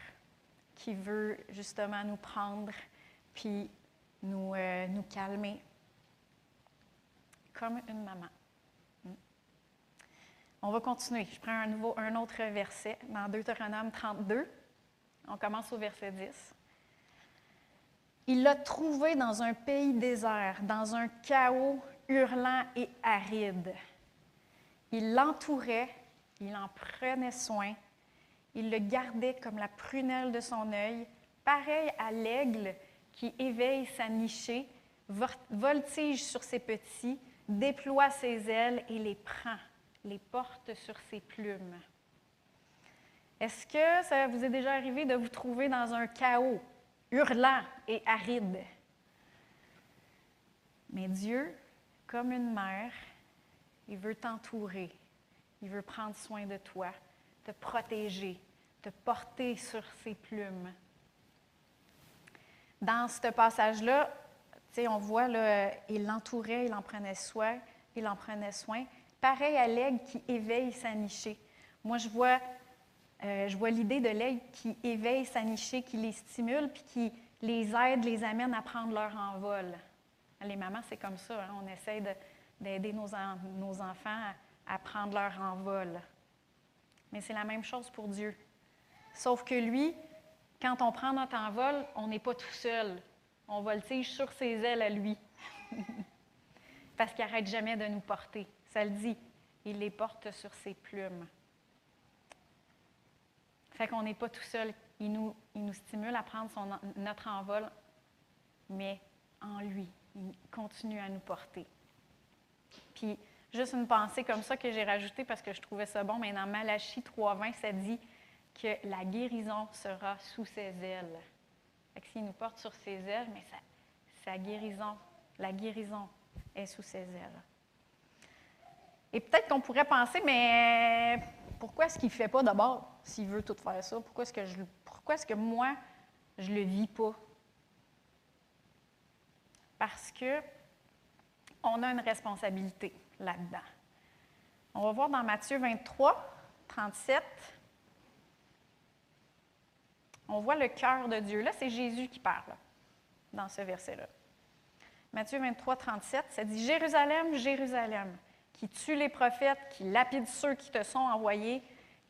qui veut justement nous prendre puis nous, euh, nous calmer comme une maman. On va continuer. Je prends un, nouveau, un autre verset dans Deutéronome 32. On commence au verset 10. Il l'a trouvé dans un pays désert, dans un chaos hurlant et aride. Il l'entourait, il en prenait soin, il le gardait comme la prunelle de son œil, pareil à l'aigle qui éveille sa nichée, voltige sur ses petits, déploie ses ailes et les prend, les porte sur ses plumes. Est-ce que ça vous est déjà arrivé de vous trouver dans un chaos hurlant et aride? Mais Dieu, comme une mère, il veut t'entourer, il veut prendre soin de toi, te protéger, te porter sur ses plumes. Dans ce passage-là, on voit, là, il l'entourait, il en prenait soin, il en prenait soin. Pareil à l'aigle qui éveille sa nichée. Moi, je vois euh, vois l'idée de l'aigle qui éveille sa nichée, qui les stimule, puis qui les aide, les amène à prendre leur envol. Les mamans, c'est comme ça. Hein. On essaie d'aider nos, nos, enfants à, prendre leur envol. Mais c'est la même chose pour Dieu. Sauf que lui, quand on prend notre envol, on n'est pas tout seul. On voltige sur ses ailes à lui. *laughs* Parce qu'il n'arrête jamais de nous porter. Ça le dit. Il les porte sur ses plumes. Fait qu'on n'est pas tout seul. Il nous, stimule à prendre notre envol, mais en lui. Il continue à nous porter. Puis, juste une pensée comme ça que j'ai rajoutée parce que je trouvais ça bon, mais dans Malachie 3.20, ça dit que la guérison sera sous ses ailes. Fait que nous porte sur ses ailes, mais sa guérison, la guérison est sous ses ailes. Et peut-être qu'on pourrait penser, mais pourquoi est-ce qu'il ne fait pas d'abord, s'il veut tout faire ça? Pourquoi est-ce que, moi, je ne le vis pas? Parce que on a une responsabilité là-dedans. On va voir dans Matthieu 23, 37. On voit le cœur de Dieu. Là, c'est Jésus qui parle dans ce verset-là. Matthieu 23, 37, ça dit Jérusalem, Jérusalem, qui tue les prophètes, qui lapide ceux qui te sont envoyés,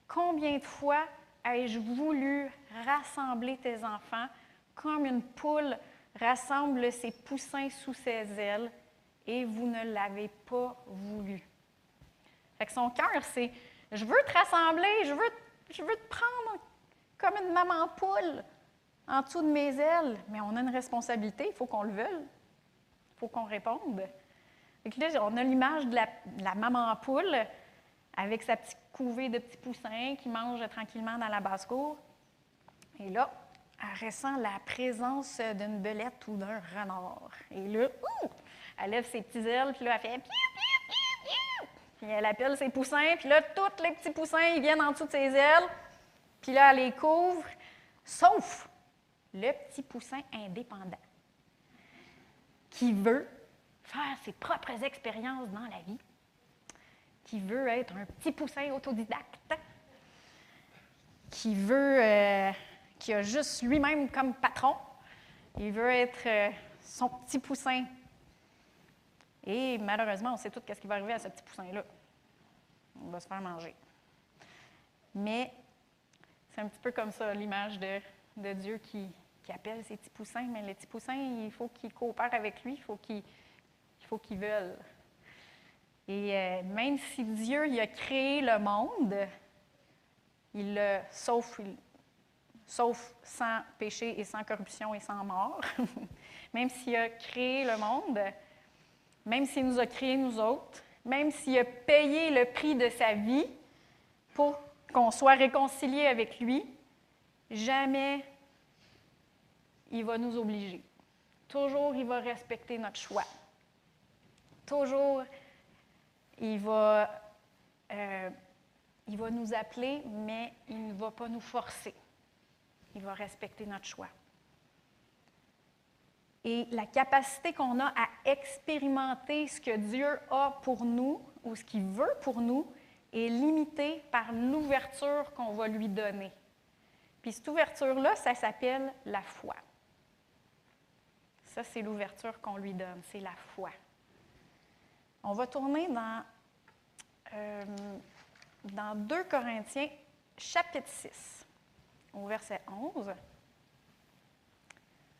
combien de fois ai-je voulu rassembler tes enfants comme une poule rassemble ses poussins sous ses ailes, et vous ne l'avez pas voulu? Fait que son cœur, c'est Je veux te rassembler, je veux, je veux te prendre comme une maman poule en dessous de mes ailes. Mais on a une responsabilité, il faut qu'on le veuille. Il faut qu'on réponde. Là, on a l'image de la, maman poule avec sa petite couvée de petits poussins qui mange tranquillement dans la basse-cour. Et là, elle ressent la présence d'une belette ou d'un renard. Et là, elle lève ses petites ailes, puis là, elle fait piou, piou, piou, piou. Puis elle appelle ses poussins, puis là, tous les petits poussins, ils viennent en dessous de ses ailes. Puis là, elle les couvre, sauf le petit poussin indépendant qui veut faire ses propres expériences dans la vie, qui veut être un petit poussin autodidacte, qui veut, euh, qui a juste lui-même comme patron, il veut être euh, son petit poussin. Et malheureusement, on sait tout ce qui va arriver à ce petit poussin-là. On va se faire manger. Mais c'est un petit peu comme ça l'image de, Dieu qui, appelle ses petits poussins, mais les petits poussins, il faut qu'ils coopèrent avec lui, il faut qu'ils faut qu'ils veulent. Et euh, même si Dieu il a créé le monde, il le sauf, sauf sans péché et sans corruption et sans mort, *laughs* même s'il a créé le monde, même s'il nous a créés nous autres, même s'il a payé le prix de sa vie pour qu'on soit réconcilié avec lui, jamais il va nous obliger. Toujours, il va respecter notre choix. Toujours, il va, euh, il va nous appeler, mais il ne va pas nous forcer. Il va respecter notre choix. Et la capacité qu'on a à expérimenter ce que Dieu a pour nous ou ce qu'il veut pour nous, est limité par l'ouverture qu'on va lui donner. Puis cette ouverture-là, ça s'appelle la foi. Ça, c'est l'ouverture qu'on lui donne, c'est la foi. On va tourner dans, euh, dans 2 Corinthiens, chapitre 6, au verset 11.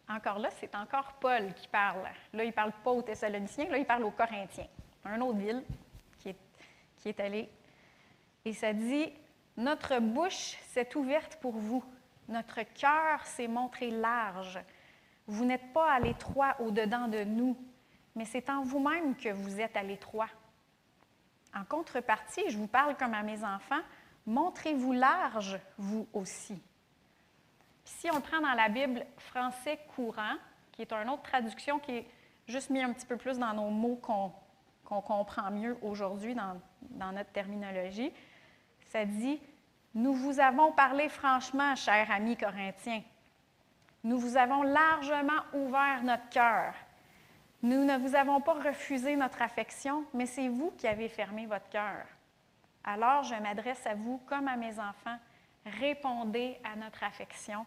Encore là, c'est encore Paul qui parle. Là, il ne parle pas aux Thessaloniciens, là, il parle aux Corinthiens, un autre ville qui est, qui est allé et ça dit, notre bouche s'est ouverte pour vous, notre cœur s'est montré large. Vous n'êtes pas à l'étroit au-dedans de nous, mais c'est en vous-même que vous êtes à l'étroit. En contrepartie, je vous parle comme à mes enfants, montrez-vous large, vous aussi. si on prend dans la Bible français courant, qui est une autre traduction qui est juste mis un petit peu plus dans nos mots qu'on comprend mieux aujourd'hui dans, dans notre terminologie, ça dit, nous vous avons parlé franchement, chers amis corinthiens. Nous vous avons largement ouvert notre cœur. Nous ne vous avons pas refusé notre affection, mais c'est vous qui avez fermé votre cœur. Alors je m'adresse à vous comme à mes enfants. Répondez à notre affection.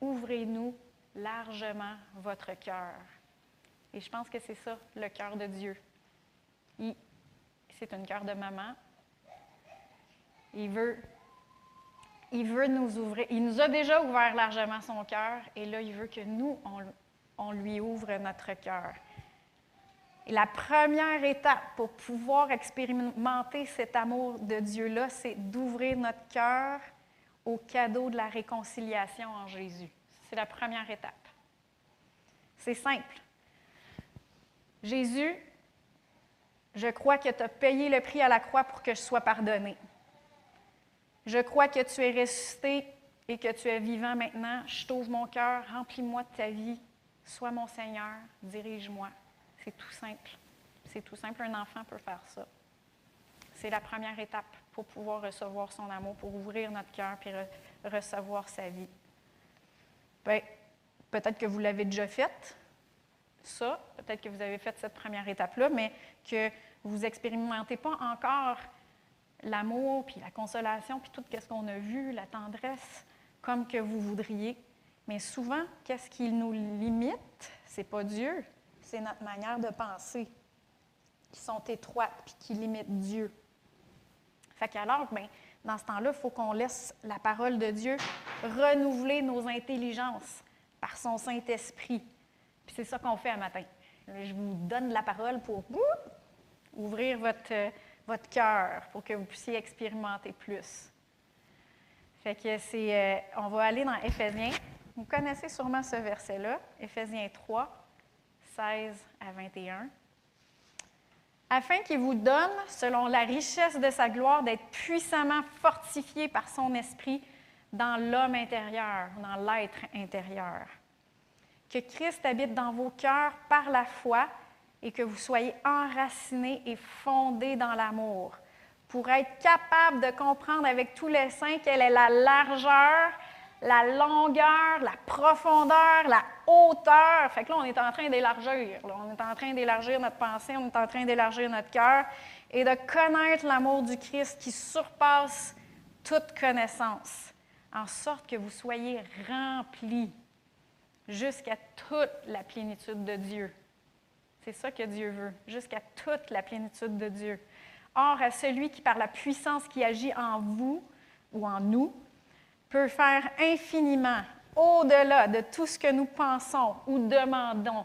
Ouvrez-nous largement votre cœur. Et je pense que c'est ça, le cœur de Dieu. C'est un cœur de maman, il veut, il veut nous ouvrir. Il nous a déjà ouvert largement son cœur et là, il veut que nous, on, lui ouvre notre cœur. La première étape pour pouvoir expérimenter cet amour de Dieu-là, c'est d'ouvrir notre cœur au cadeau de la réconciliation en Jésus. C'est la première étape. C'est simple. Jésus, je crois que tu as payé le prix à la croix pour que je sois pardonné. Je crois que tu es ressuscité et que tu es vivant maintenant. Je t'ouvre mon cœur, remplis-moi de ta vie. Sois mon Seigneur, dirige-moi. C'est tout simple. C'est tout simple, un enfant peut faire ça. C'est la première étape pour pouvoir recevoir son amour, pour ouvrir notre cœur et recevoir sa vie. Ben, peut-être que vous l'avez déjà fait, ça, peut-être que vous avez fait cette première étape-là, mais que vous n'expérimentez pas encore l'amour, puis la consolation, puis tout ce qu'on a vu, la tendresse, comme que vous voudriez. Mais souvent, qu'est-ce qui nous limite? C'est pas Dieu, c'est notre manière de penser qui sont étroites puis qui limitent Dieu. Fait qu'alors, ben, dans ce temps-là, il faut qu'on laisse la parole de Dieu renouveler nos intelligences par son Saint-Esprit. Puis c'est ça qu'on fait à matin. Je vous donne la parole pour ouvrir votre, votre cœur pour que vous puissiez expérimenter plus. Fait que c'est, euh, on va aller dans Éphésiens. Vous connaissez sûrement ce verset-là, Éphésiens 3, 16 à 21 afin qu'il vous donne, selon la richesse de sa gloire, d'être puissamment fortifié par son esprit dans l'homme intérieur, dans l'être intérieur. Que Christ habite dans vos cœurs par la foi et que vous soyez enracinés et fondés dans l'amour, pour être capable de comprendre avec tous les saints quelle est la largeur, la longueur, la profondeur, la hauteur. Fait que là, on est en train d'élargir. On est en train d'élargir notre pensée, on est en train d'élargir notre cœur et de connaître l'amour du Christ qui surpasse toute connaissance, en sorte que vous soyez remplis jusqu'à toute la plénitude de Dieu. C'est ça que Dieu veut, jusqu'à toute la plénitude de Dieu. Or, à celui qui, par la puissance qui agit en vous ou en nous, peut faire infiniment au-delà de tout ce que nous pensons ou demandons.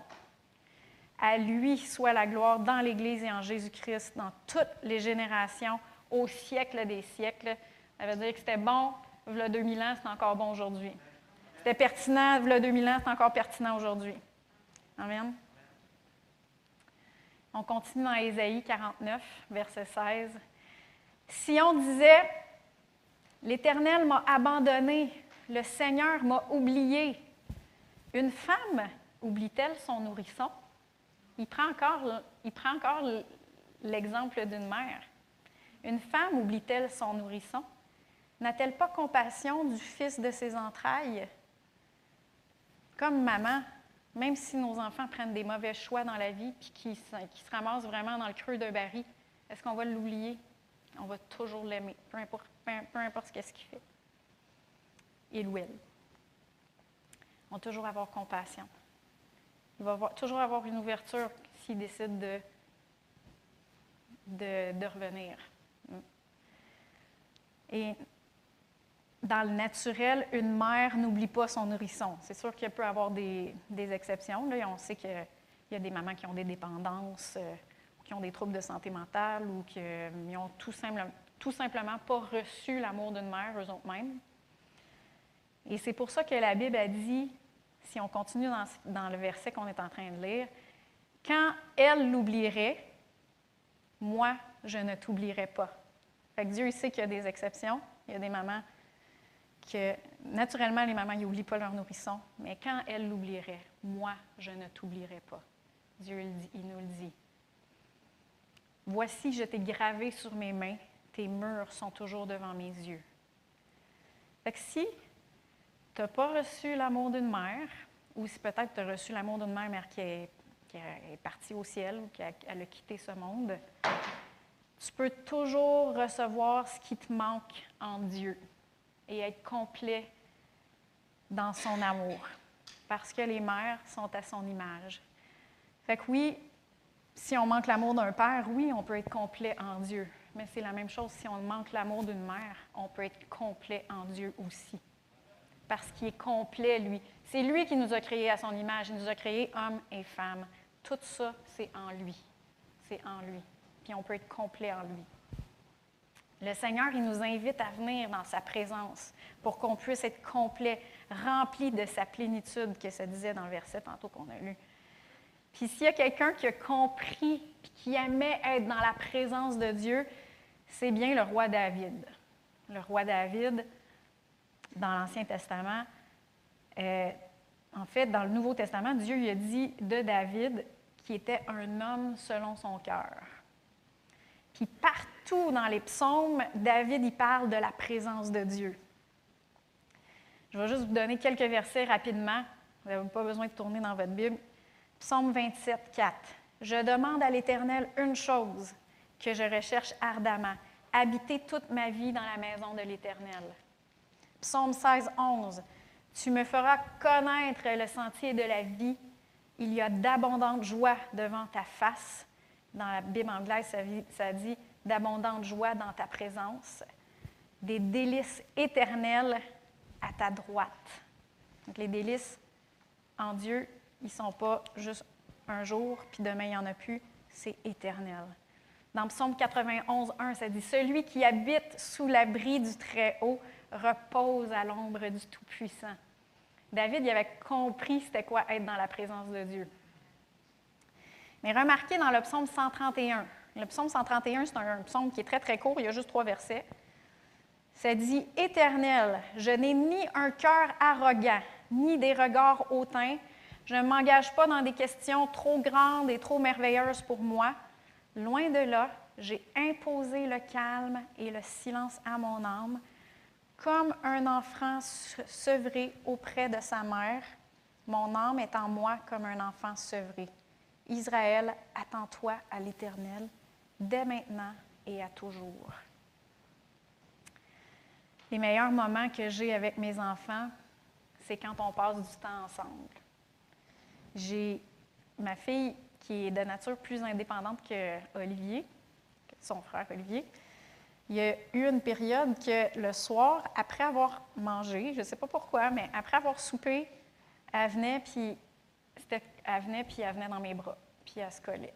À lui soit la gloire dans l'Église et en Jésus-Christ, dans toutes les générations, au siècle des siècles. Ça veut dire que c'était bon, a 2000 ans, c'est encore bon aujourd'hui. C'était pertinent, a 2000 ans, c'est encore pertinent aujourd'hui. Amen. On continue dans Ésaïe 49, verset 16. Si on disait L'Éternel m'a abandonné, le Seigneur m'a oublié. Une femme oublie-t-elle son nourrisson? Il prend encore, l'exemple d'une mère. Une femme oublie-t-elle son nourrisson? N'a-t-elle pas compassion du fils de ses entrailles? Comme maman, même si nos enfants prennent des mauvais choix dans la vie et qui, qui se ramassent vraiment dans le creux d'un baril, est-ce qu'on va l'oublier? On va toujours l'aimer, peu importe peu, importe ce qu'il fait. Il ou elle. On va toujours avoir compassion. Il va toujours avoir une ouverture s'il décide de, de, revenir. Et dans le naturel, une mère n'oublie pas son nourrisson. C'est sûr qu'il peut y avoir des, exceptions. Là, on sait qu'il y a des mamans qui ont des dépendances, euh, qui ont des troubles de santé mentale ou qui ont tout simplement, tout simplement pas reçu l'amour d'une mère eux-mêmes. Et c'est pour ça que la Bible a dit, si on continue dans, le verset qu'on est en train de lire, quand elle l'oublierait, moi, je ne t'oublierai pas. Fait Dieu sait qu'il y a des exceptions. Il y a des mamans que, naturellement, les mamans n'oublient pas leur nourrisson, mais quand elle l'oublierait, moi, je ne t'oublierai pas. Dieu il nous le dit. Voici, je t'ai gravé sur mes mains, tes murs sont toujours devant mes yeux. Fait que si tu n'as pas reçu l'amour d'une mère, ou si peut-être tu as reçu l'amour d'une mère, qui est, partie au ciel ou qui a, elle quitté ce monde, tu peux toujours recevoir ce qui te manque en Dieu et être complet dans son amour, parce que les mères sont à son image. Fait que oui, si on manque l'amour d'un père, oui, on peut être complet en Dieu. Mais c'est la même chose si on manque l'amour d'une mère, on peut être complet en Dieu aussi. Parce qu'il est complet, lui. C'est lui qui nous a créés à son image. Il nous a créés hommes et femmes. Tout ça, c'est en lui. C'est en lui. Puis on peut être complet en lui. Le Seigneur, il nous invite à venir dans sa présence pour qu'on puisse être complet, rempli de sa plénitude, que ça disait dans le verset tantôt qu'on a lu. Puis s'il y a quelqu'un qui a compris, puis qui aimait être dans la présence de Dieu, c'est bien le roi David. Le roi David, dans l'Ancien Testament, euh, en fait, dans le Nouveau Testament, Dieu lui a dit de David qu'il était un homme selon son cœur. Puis partout dans les psaumes, David y parle de la présence de Dieu. Je vais juste vous donner quelques versets rapidement. Vous n'avez pas besoin de tourner dans votre Bible. Psaume 27, 4. Je demande à l'Éternel une chose que je recherche ardemment, habiter toute ma vie dans la maison de l'Éternel. Psaume 16, 11. Tu me feras connaître le sentier de la vie. Il y a d'abondantes joies devant ta face. Dans la Bible anglaise, ça, dit d'abondantes joies dans ta présence, des délices éternelles à ta droite. Donc, les délices en Dieu, ils ne sont pas juste un jour, puis demain, il n'y en a plus, c'est éternel. Dans Psaume 91, 1, ça dit Celui qui habite sous l'abri du Très-Haut repose à l'ombre du Tout-Puissant. David il avait compris c'était quoi être dans la présence de Dieu. Mais remarquez dans le psaume 131, le psaume 131, c'est un psaume qui est très, très court, il y a juste trois versets. Ça dit Éternel, je n'ai ni un cœur arrogant, ni des regards hautains. Je ne m'engage pas dans des questions trop grandes et trop merveilleuses pour moi. Loin de là, j'ai imposé le calme et le silence à mon âme, comme un enfant sevré auprès de sa mère. Mon âme est en moi comme un enfant sevré. Israël, attends-toi à l'Éternel, dès maintenant et à toujours. Les meilleurs moments que j'ai avec mes enfants, c'est quand on passe du temps ensemble. J'ai ma fille qui est de nature plus indépendante que Olivier, son frère Olivier. Il y a eu une période que le soir, après avoir mangé, je ne sais pas pourquoi, mais après avoir soupé, elle venait, puis elle venait, puis elle venait dans mes bras, puis elle se collait.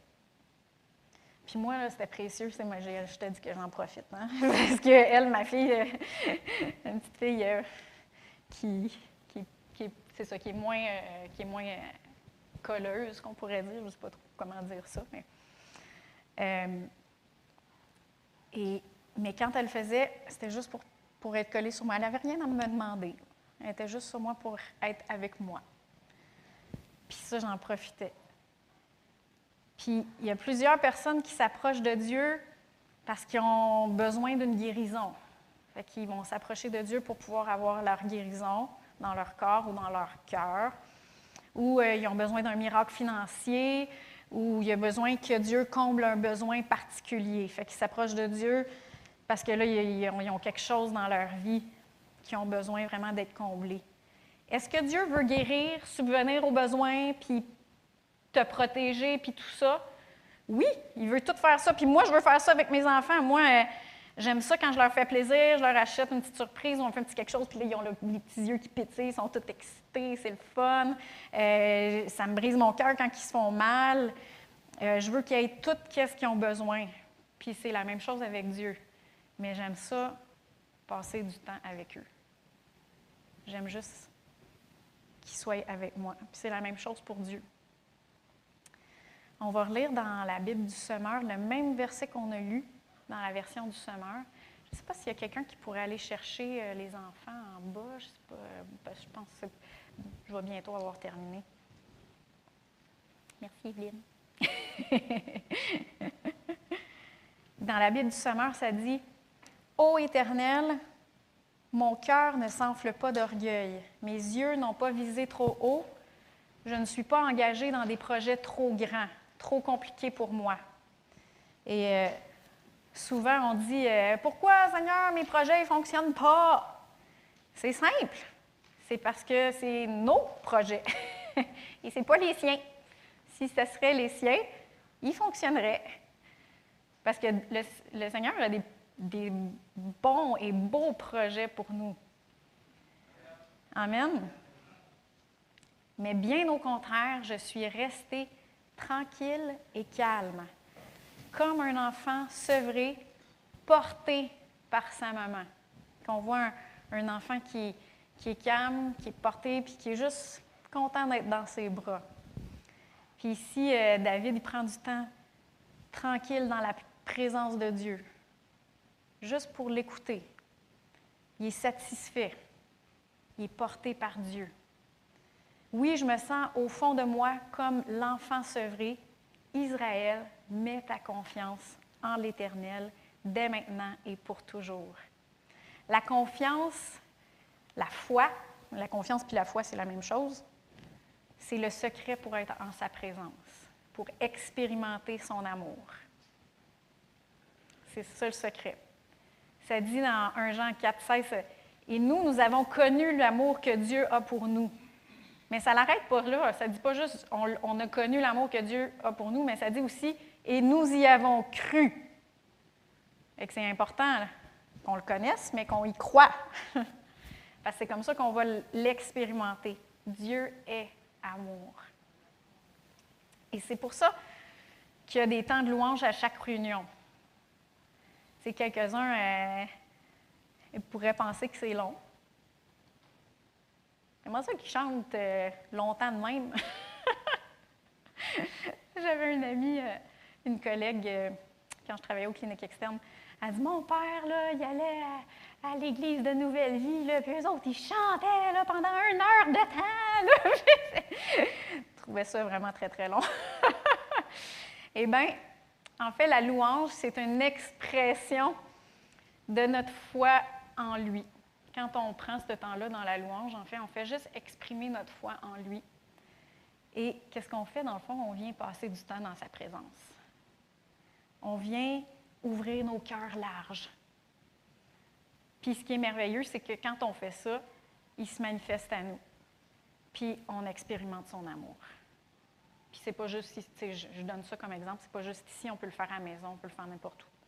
Puis moi, c'était précieux. C'est moi, je te dis que j'en profite. Hein? *laughs* Parce que elle, ma fille, euh, une petite fille euh, qui, qui, c'est ça, qui est moins, euh, qui est moins colleuse, qu'on pourrait dire. Je ne sais pas trop comment dire ça. Mais, et, mais quand elle faisait, c'était juste pour, pour être collée sur moi. Elle n'avait rien à me demander. Elle était juste sur moi pour être avec moi. Puis ça, j'en profitais. Puis il y a plusieurs personnes qui s'approchent de Dieu parce qu'ils ont besoin d'une guérison. Fait qu'ils vont s'approcher de Dieu pour pouvoir avoir leur guérison dans leur corps ou dans leur cœur. Ou euh, ils ont besoin d'un miracle financier, ou il y a besoin que Dieu comble un besoin particulier. Fait qu'ils s'approchent de Dieu parce que là, ils ont quelque chose dans leur vie qui ont besoin vraiment d'être comblé. Est-ce que Dieu veut guérir, subvenir aux besoins, puis te protéger, puis tout ça? Oui, il veut tout faire ça. Puis moi, je veux faire ça avec mes enfants. Moi, euh, j'aime ça quand je leur fais plaisir, je leur achète une petite surprise, on fait un petit quelque chose, puis là, ils ont les petits yeux qui pétillent, ils sont tous excités, c'est le fun. Euh, ça me brise mon cœur quand ils se font mal. Euh, je veux qu'ils aient tout ce qu'ils ont besoin. Puis c'est la même chose avec Dieu. Mais j'aime ça, passer du temps avec eux. J'aime juste qu'ils soient avec moi. Puis c'est la même chose pour Dieu. On va relire dans la Bible du Semeur le même verset qu'on a lu dans la version du Semeur. Je ne sais pas s'il y a quelqu'un qui pourrait aller chercher euh, les enfants en bas. Euh, je pense que je vais bientôt avoir terminé. Merci, Evelyne. *laughs* dans la Bible du Semeur, ça dit Ô Éternel, mon cœur ne s'enfle pas d'orgueil, mes yeux n'ont pas visé trop haut, je ne suis pas engagé dans des projets trop grands trop compliqué pour moi. Et euh, souvent, on dit euh, Pourquoi, Seigneur, mes projets ne fonctionnent pas? C'est simple. C'est parce que c'est nos projets *laughs* et ce n'est pas les siens. Si ce serait les siens, ils fonctionneraient. Parce que le, Seigneur a des, des bons et beaux projets pour nous. Amen. Mais bien au contraire, je suis restée tranquille et calme, comme un enfant sevré, porté par sa maman. Qu'on voit un, enfant qui, qui, est calme, qui est porté, puis qui est juste content d'être dans ses bras. Puis ici, euh, David, il prend du temps tranquille dans la présence de Dieu, juste pour l'écouter. Il est satisfait. Il est porté par Dieu. Oui, je me sens au fond de moi comme l'enfant sevré. Israël, mets ta confiance en l'Éternel dès maintenant et pour toujours. La confiance, la foi, la confiance puis la foi, c'est la même chose. C'est le secret pour être en sa présence, pour expérimenter son amour. C'est ça le secret. Ça dit dans 1 Jean 4, 16, Et nous, nous avons connu l'amour que Dieu a pour nous. Mais ça l'arrête pas là. Ça ne dit pas juste on, a connu l'amour que Dieu a pour nous, mais ça dit aussi et nous y avons cru. Et que c'est important qu'on le connaisse, mais qu'on y croit. *laughs* Parce que c'est comme ça qu'on va l'expérimenter. Dieu est amour. Et c'est pour ça qu'il y a des temps de louange à chaque réunion. C'est quelques-uns euh, pourraient penser que c'est long. Moi, ça qui chante euh, longtemps de même. *laughs* J'avais une amie, euh, une collègue, euh, quand je travaillais aux cliniques externes, elle dit Mon père, là, il allait à, l'église de Nouvelle Vie, puis eux autres, ils chantaient là, pendant une heure de temps. *laughs* je trouvais ça vraiment très, très long. *laughs* eh bien, en fait, la louange, c'est une expression de notre foi en lui quand on prend ce temps-là dans la louange, en fait, on fait juste exprimer notre foi en lui. Et qu'est-ce qu'on fait? Dans le fond? On vient passer du temps dans sa présence. On vient ouvrir nos cœurs larges. Puis ce qui est merveilleux, c'est que quand on fait ça, il se manifeste à nous. Puis on expérimente son amour. Puis c'est pas juste ici, je donne ça comme exemple, c'est pas juste ici, on peut le faire à la maison, on peut le faire n'importe où.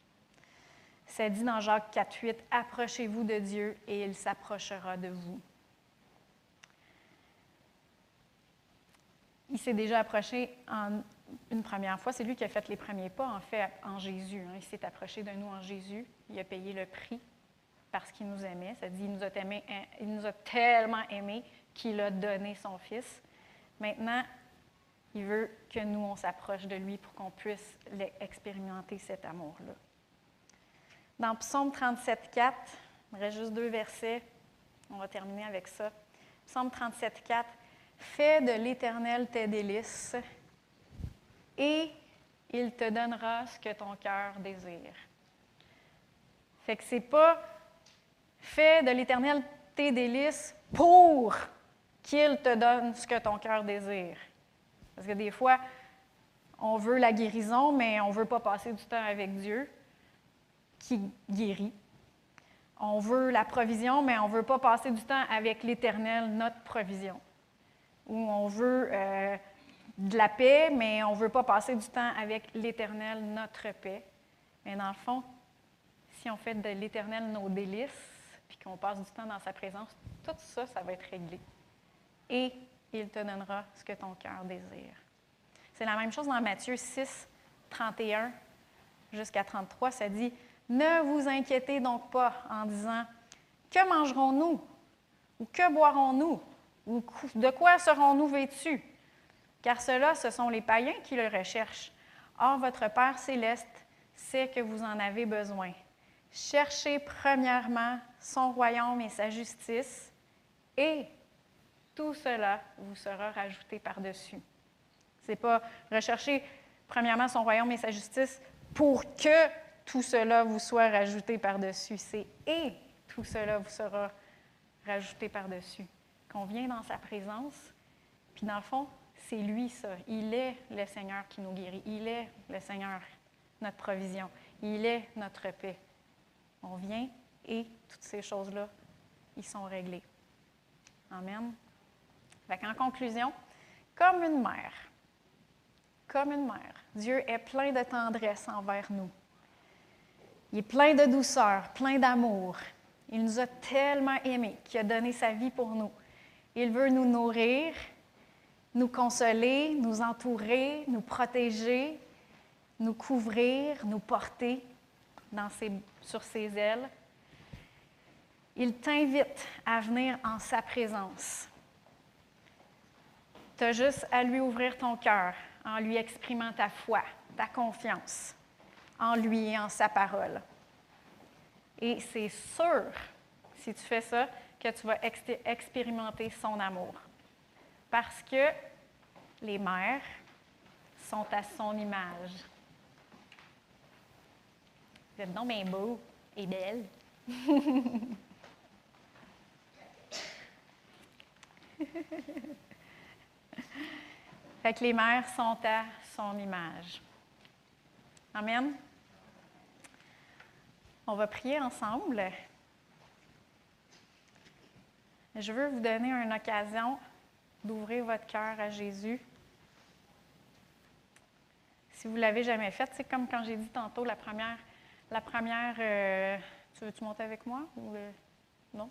Ça dit dans Jacques 4, 8, Approchez-vous de Dieu et il s'approchera de vous. Il s'est déjà approché une première fois. C'est lui qui a fait les premiers pas, en fait, en Jésus. Hein. Il s'est approché de nous en Jésus. Il a payé le prix parce qu'il nous aimait. Ça dit il nous a, il nous a tellement aimés qu'il a donné son Fils. Maintenant, il veut que nous, on s'approche de lui pour qu'on puisse expérimenter cet amour-là. Dans Psaume 37, 4, il reste juste deux versets, on va terminer avec ça. Psaume 37, 4, Fais de l'Éternel tes délices et il te donnera ce que ton cœur désire. Fait que c'est pas fais de l'Éternel tes délices pour qu'il te donne ce que ton cœur désire. Parce que des fois, on veut la guérison, mais on ne veut pas passer du temps avec Dieu qui guérit. On veut la provision, mais on ne veut pas passer du temps avec l'Éternel, notre provision. Ou on veut euh, de la paix, mais on ne veut pas passer du temps avec l'Éternel, notre paix. Mais dans le fond, si on fait de l'Éternel nos délices, puis qu'on passe du temps dans sa présence, tout ça, ça va être réglé. Et il te donnera ce que ton cœur désire. C'est la même chose dans Matthieu 6, 31 jusqu'à 33. Ça dit ne vous inquiétez donc pas en disant Que mangerons-nous? Ou que boirons-nous? Ou de quoi serons-nous vêtus Car cela, ce sont les païens qui le recherchent. Or, votre Père céleste sait que vous en avez besoin. Cherchez premièrement son royaume et sa justice, et tout cela vous sera rajouté par-dessus. Ce n'est pas rechercher premièrement son royaume et sa justice pour que tout cela vous soit rajouté par-dessus. C'est et tout cela vous sera rajouté par-dessus. Qu'on vient dans sa présence, puis dans le fond, c'est lui ça. Il est le Seigneur qui nous guérit. Il est le Seigneur, notre provision. Il est notre paix. On vient et toutes ces choses-là, ils sont réglés. Amen. en conclusion, comme une mère, comme une mère, Dieu est plein de tendresse envers nous. Il est plein de douceur, plein d'amour. Il nous a tellement aimés qu'il a donné sa vie pour nous. Il veut nous nourrir, nous consoler, nous entourer, nous protéger, nous couvrir, nous porter dans sur ses ailes. Il t'invite à venir en sa présence. Tu as juste à lui ouvrir ton cœur en lui exprimant ta foi, ta confiance en lui et en sa parole. Et c'est sûr, si tu fais ça, que tu vas expérimenter son amour. Parce que les mères sont à son image. Vous êtes donc bien beau et belle. *laughs* fait que les mères sont à son image. Amen. On va prier ensemble. Je veux vous donner une occasion d'ouvrir votre cœur à Jésus. Si vous ne l'avez jamais fait, c'est comme quand j'ai dit tantôt, la première, euh, tu veux-tu monter avec moi? Ou, euh, non?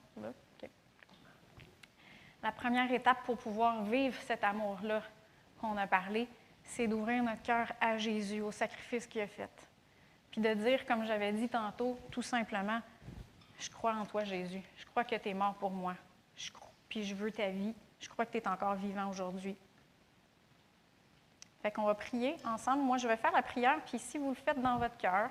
La première étape pour pouvoir vivre cet amour-là qu'on a parlé, c'est d'ouvrir notre cœur à Jésus, au sacrifice qu'il a fait. Puis de dire, comme j'avais dit tantôt, tout simplement, je crois en toi, Jésus. Je crois que tu es mort pour moi. Puis je veux ta vie. Je crois que tu es encore vivant aujourd'hui. Fait qu'on va prier ensemble. Moi, je vais faire la prière, puis si vous le faites dans votre cœur,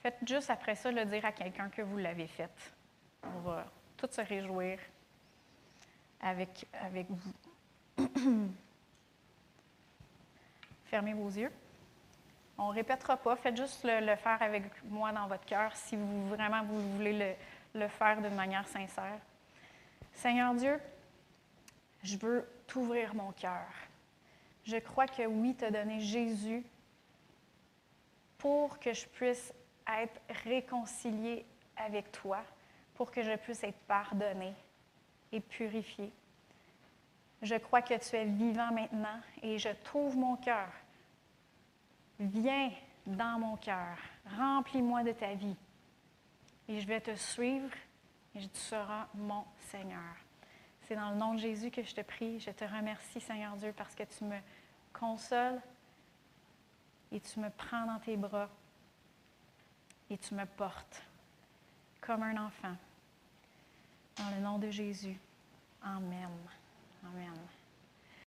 faites juste après ça le dire à quelqu'un que vous l'avez fait. On va tous se réjouir avec, avec vous. *clears throat* Fermez vos yeux. On ne répétera pas, faites juste le, faire avec moi dans votre cœur si vous vraiment vous voulez le, le faire d'une manière sincère. Seigneur Dieu, je veux t'ouvrir mon cœur. Je crois que oui, tu as donné Jésus pour que je puisse être réconcilié avec toi, pour que je puisse être pardonné et purifié. Je crois que tu es vivant maintenant et je trouve mon cœur. Viens dans mon cœur, remplis-moi de ta vie et je vais te suivre et tu seras mon Seigneur. C'est dans le nom de Jésus que je te prie. Je te remercie, Seigneur Dieu, parce que tu me consoles et tu me prends dans tes bras et tu me portes comme un enfant. Dans le nom de Jésus. Amen. Amen.